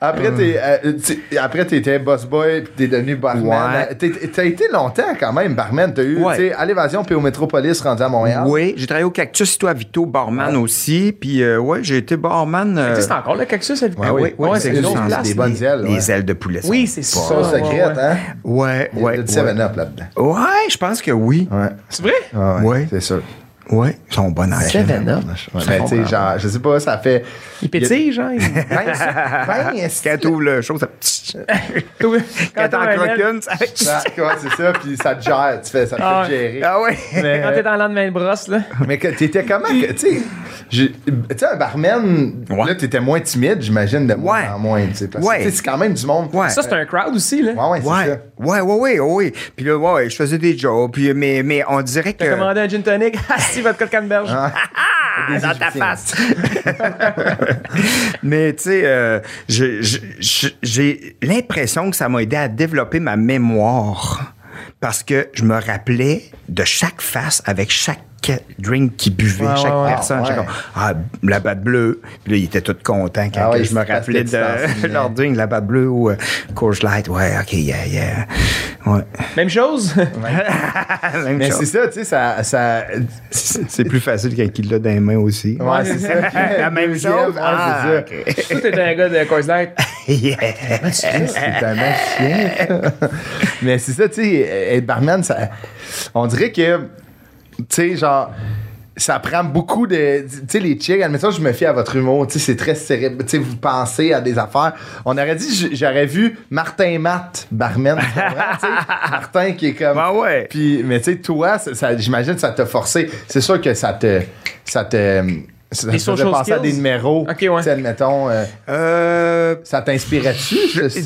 Après, t'es, euh, tu- après, t'étais boss boy, puis t'es devenu barman. Ouais. T'es- T'as été longtemps quand même barman. T'as eu, Ouais. tu sais, à l'évasion puis au Métropolis rendu à Montréal. Oui, j'ai travaillé au Cactus, toi, Vito, barman aussi. Puis, euh, ouais, j'ai été barman. euh, C'est encore le cactus, elle Ouais, oui, oui, Ouais, c'est c'est une autre en- place. des bonnes ailes. Les ouais. ailes de poulet. Oui, c'est ça. Sauce Ouais, secrète, ouais. hein? Ouais, Il y a ouais. du 7-Up là-dedans. Ouais, Ouais, je pense que oui. Ouais. C'est vrai? Ouais, Ouais. C'est sûr. Ouais, ils sont bonnes en. Seven Up. Tu sais, genre, je sais pas, ça fait. Il pétille, genre. il- Ben, ben, Quand tu ouvres le show, ça. Quand Quand t'as t'en une, ça. Ouais, c'est ça, puis ça te gère, tu fais, ça te Ah fait gérer. Ah ouais. Mais, Quand t'es dans le lendemain de brosse, là. mais que t'étais comment, que- tu sais, tu sais, un barman, Ouais. là, t'étais moins timide, j'imagine, de moins Ouais. en moins, tu sais, parce que, Ouais. c'est quand même du monde. Ouais. Ça, c'est un crowd aussi, là. Ouais, ouais, c'est Ouais, ça. ouais, ouais, ouais, ouais. Puis là, ouais, je faisais des jobs. Puis, mais, mais on dirait que. T'as commandé un gin tonic. Ah, si, votre canneberge. Des dans ta face. Mais tu sais, euh, j'ai l'impression que ça m'a aidé à développer ma mémoire parce que je me rappelais de chaque face avec chaque drink qu'ils buvaient, Ouais, chaque ouais, personne. Ah, ouais. ah, la batte bleue. Puis là, ils étaient tous contents quand Ah je me rappelais de leur drink, la batte bleue ou euh, Coors Light. Ouais, OK, yeah, yeah. Ouais. Même chose? Même Mais chose. c'est ça, tu sais, ça. ça C'est plus facile quand il l'a dans les mains aussi. ouais, c'est ça. La même chose. Ah, c'est ça. ok. Toi, t'es un gars de Coors Light. Yeah. C'est un machin. Mais c'est ça, tu sais, être barman, ça, on dirait que, tu sais, genre, ça prend beaucoup de. Tu sais, les chicks, admettons, je me fie à votre humour, tu sais, c'est très cérébral. Tu sais, vous pensez à des affaires. On aurait dit, j'aurais vu Martin Matt, barman, tu comprends, tu sais, Martin qui est comme. Ben ouais. Puis, mais tu sais, toi, ça, ça- j'imagine que ça t'a forcé. C'est sûr que ça te. Ça te. Ça faisait social penser à skills? des numéros. Ok, ouais. Admettons, euh, Euh, ça t'inspirait-tu?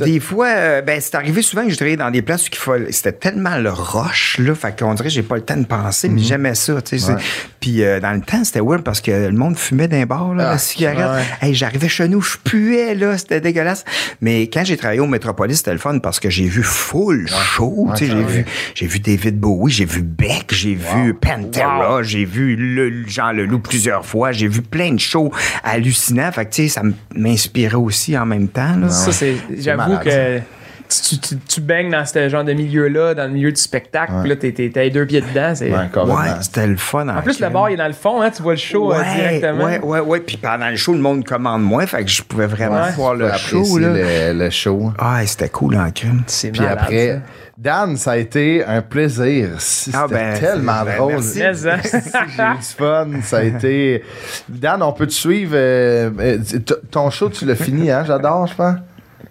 Des fois, euh, ben, c'est arrivé souvent que je travaillais dans des places où il fallait- c'était tellement le rush, là, fait qu'on dirait que j'ai pas le temps de penser, mais j'aimais ça, tu sais. Mhm. Ouais. Puis euh, dans le temps, c'était weird parce que le monde fumait d'un bar, là, Ah, la cigarette. ouais. Hey, j'arrivais chez nous, je puais, là, c'était dégueulasse. Mais quand j'ai travaillé au Métropolis, c'était le fun parce que j'ai vu full show, tu sais, j'ai vu, j'ai vu David Bowie, j'ai vu Beck, j'ai vu Pantera, j'ai vu le, Jean Leloup plusieurs fois, j'ai vu plein de shows hallucinants, fait que, tu sais, ça m'inspirait aussi en même temps, là. Ça, c'est. J'avoue que. Tu, tu, tu baignes dans ce genre de milieu-là, dans le milieu du spectacle, puis là, t'es, t'es, deux pieds dedans. C'est... Ouais. Ouais, c'était le fun. En plus, le bar, il est dans le fond, hein, tu vois le show euh, ouais, directement. Ouais, ouais, ouais. Puis pendant le show, le monde commande moins, fait que je pouvais vraiment Ouais. voir le show. Là. Le, le show. Ah, c'était cool en crime. C'est Puis malade, après, ça. Dan, ça a été un plaisir. C'était Ah ben, tellement ben, drôle. merci. Hein. J'ai eu du fun. Ça a été. Dan, on peut te suivre. euh, euh, t- ton show, tu l'as fini, hein? J'adore, je pense.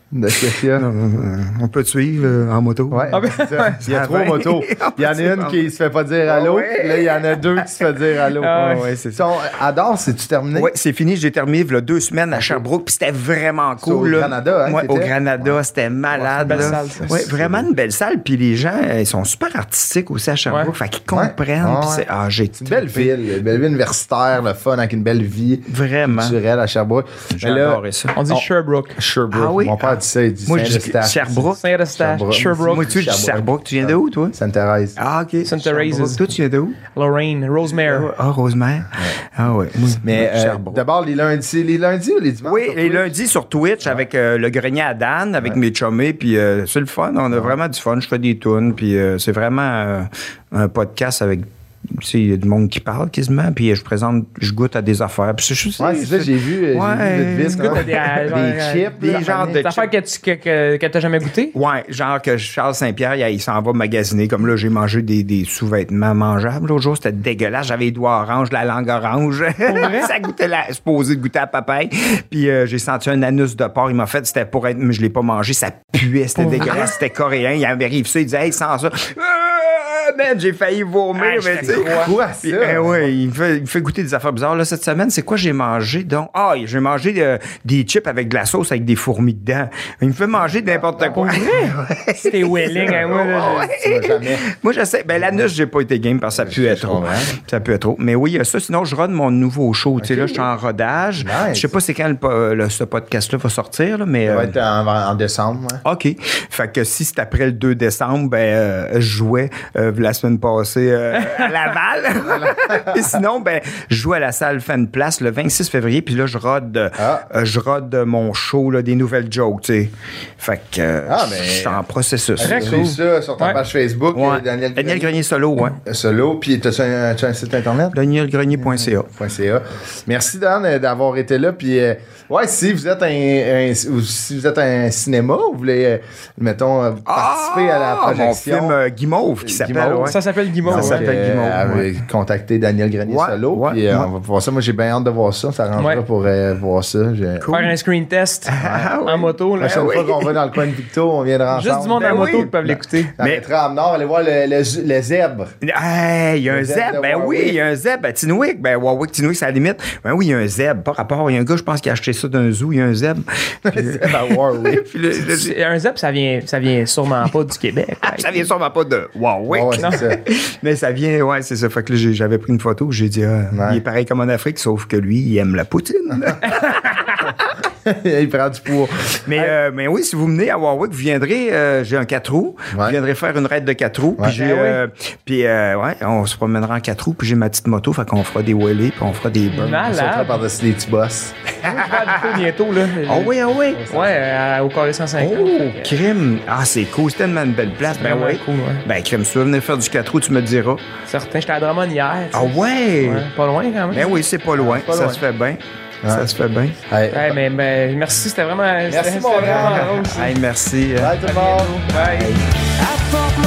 De? Euh, on peut te suivre euh, en moto. Ouais, Ah ben. Il y a trois motos. Il y en a une qui se fait pas dire allô. Ouais. Là, il y en a deux qui se fait dire allô. Ah ouais, c'est ça. Ton Adore, c'est-tu terminé? Ouais, c'est fini. J'ai terminé il y a deux semaines à Sherbrooke, puis c'était vraiment C'est au cool. là. Granada, hein, Ouais, au? Granada, c'était malade. Une belle salle, ça. Ouais, vraiment une belle salle. Puis les gens, euh, ils sont super artistiques aussi à Sherbrooke. Ouais. Fait qu'ils comprennent. Ouais. puis Ouais. c'est- ah, j'ai C'est une belle ville. Une belle ville universitaire, le fun, avec une belle vie. Vraiment. Culturelle à Sherbrooke. J'ai adoré ça. On dit. Sherbrooke. Sherbrooke. Ah oui? Mon père dit ça, il dit Moi, je dis Saint-Eustache. Sherbrooke. Saint-Eustache. Sherbrooke. Sherbrooke. Moi, tu dis Sherbrooke. Sherbrooke. Tu viens de où, toi? Sainte-Thérèse. Ah, OK. Sainte Sherbrooke. Thérèse. Toi, tu viens de où? Lorraine. Rosemary. Ah, Rosemère. Ah, ouais. Moi, Mais euh, Sherbrooke. d'abord, les lundis, les lundis ou les dimanches? Oui, les lundis sur Twitch avec euh, le grenier à Dan, avec mes chummés, puis euh, c'est le fun. On a vraiment du fun. Je fais des tunes, puis euh, c'est vraiment euh, un podcast avec. Il y a du monde qui parle quasiment, puis je présente, je goûte à des affaires. Puis c'est juste. Ouais, c'est ça, j'ai vu, Ouais, vu à des- chips. des genres de Des affaires que tu que, que, jamais goûté? Ouais, genre que Charles Saint-Pierre, il, il s'en va magasiner. Comme là, j'ai mangé des, des sous-vêtements mangeables. L'autre jour, c'était dégueulasse. J'avais les doigts orange, la langue orange. ça goûtait la, supposé de goûter à papaye. Puis euh, j'ai senti un anus de porc. Il m'a fait, c'était pour être, mais je l'ai pas mangé. Ça puait, c'était dégueulasse. C'était coréen. Il arrive ça, il disait, hey, sans ça. Ah, man, j'ai failli vomir, Ah, mais tu sais. Quoi, Puis, ça? eh ouais, il me, fait, il me fait goûter des affaires bizarres. Là, cette semaine, c'est quoi j'ai mangé? Donc, ah, j'ai mangé euh, des chips avec de la sauce avec des fourmis dedans. Il me fait manger n'importe quoi. C'était Welling, hein, moi, là, Tu vas jamais. Moi, j'essaie. Ben, l'anus, j'ai pas été game parce que ça puait je trop. comprends. Ça puait trop. Mais oui, ça. Sinon, je run mon nouveau show. Tu sais, là, je suis en rodage. Nice. Je sais pas c'est quand le, ce podcast-là va sortir, là, mais. Ça va euh, être en, en décembre. ouais. OK. Fait que si c'est après le 2 décembre, ben, euh, je jouais euh, la semaine passée euh, à Laval. Et sinon, ben, je joue à la salle Fan Place le 26 février, puis là, je rode, Ah. euh, je rode mon show, là, des nouvelles jokes, tu sais. Fait que euh, Ah, ben- je suis en processus. Ça sur ta Ouais. page Facebook, Ouais. Daniel, Daniel Grenier Solo, ouais. Solo, puis t'as un, t'as un site internet? danielgrenier.ca. .ca. Merci Dan euh, d'avoir été là. Puis euh, ouais, si vous êtes un, un- ou si vous êtes un cinéma, vous voulez euh, mettons euh, participer à la Ah, projection. Mon film euh, Guimauve qui s'appelle. Ouais. Ça s'appelle Guimauve. Donc, ça s'appelle euh, Guimauve, avec- contacter Daniel Grenier Ouais, Solo. ouais, puis euh, ouais. on va voir ça. Moi, j'ai bien hâte de voir ça. Ça Ouais. pour euh, voir ça. J'ai- Faire un screen test Ah, ouais. en moto. La prochaine fois qu'on va dans le coin de Victo, on viendra ensemble. Juste du monde Ben en moto oui. qui peuvent l'écouter. Dans Mais- trams nord, aller voir le, le, le zèbre. Hey, il y a un zèbre zèbre. Ben oui, il y a un zèbre à Tinwick. Ben Warwick, Tinwick, c'est la limite. Ben oui, il y a un zèbre. Par rapport, il y a un gars, je pense, qui a acheté ça d'un zoo. Il y a un zèbre. Un vient, ça vient sûrement pas du Québec. ça vient sûrement pas de Warwick. Ça. Mais ça vient, ouais, c'est ça. Fait que là, j'avais pris une photo. J'ai dit, ah, Ouais. il est pareil comme en Afrique, sauf que lui, il aime la poutine. Il prend du poids. mais, euh, mais oui, si vous venez à Warwick, vous viendrez, euh, j'ai un 4 roues. Ouais. Vous viendrez faire une raide de 4 roues. Puis j'ai, Ben euh, puis, ouais, on se promènera en 4 roues. Puis j'ai ma petite moto. Fait qu'on fera des wheelies, puis on fera des burns. Malade. On sautera par-dessus les petits boss. Je vais coup bientôt. Là. Ah oui, ah oui. Ouais, euh, au carré 150. Oh, crime. Ah, c'est cool. C'est tellement une belle place. Ben Vraiment oui. cool, ouais. Ben, crime, si tu veux venir faire du 4 roues, tu me diras. Certain, j'étais à Drummond hier. Ah ouais? Ouais, Pas loin quand même. Ben oui, c'est pas loin. pas ça loin. se fait bien. Ouais, ça se fait bien. Hey, hey, mais, mais, merci, c'était vraiment. Merci, mon vraiment hey, Merci. Bye, tout le monde. Bye. Bye.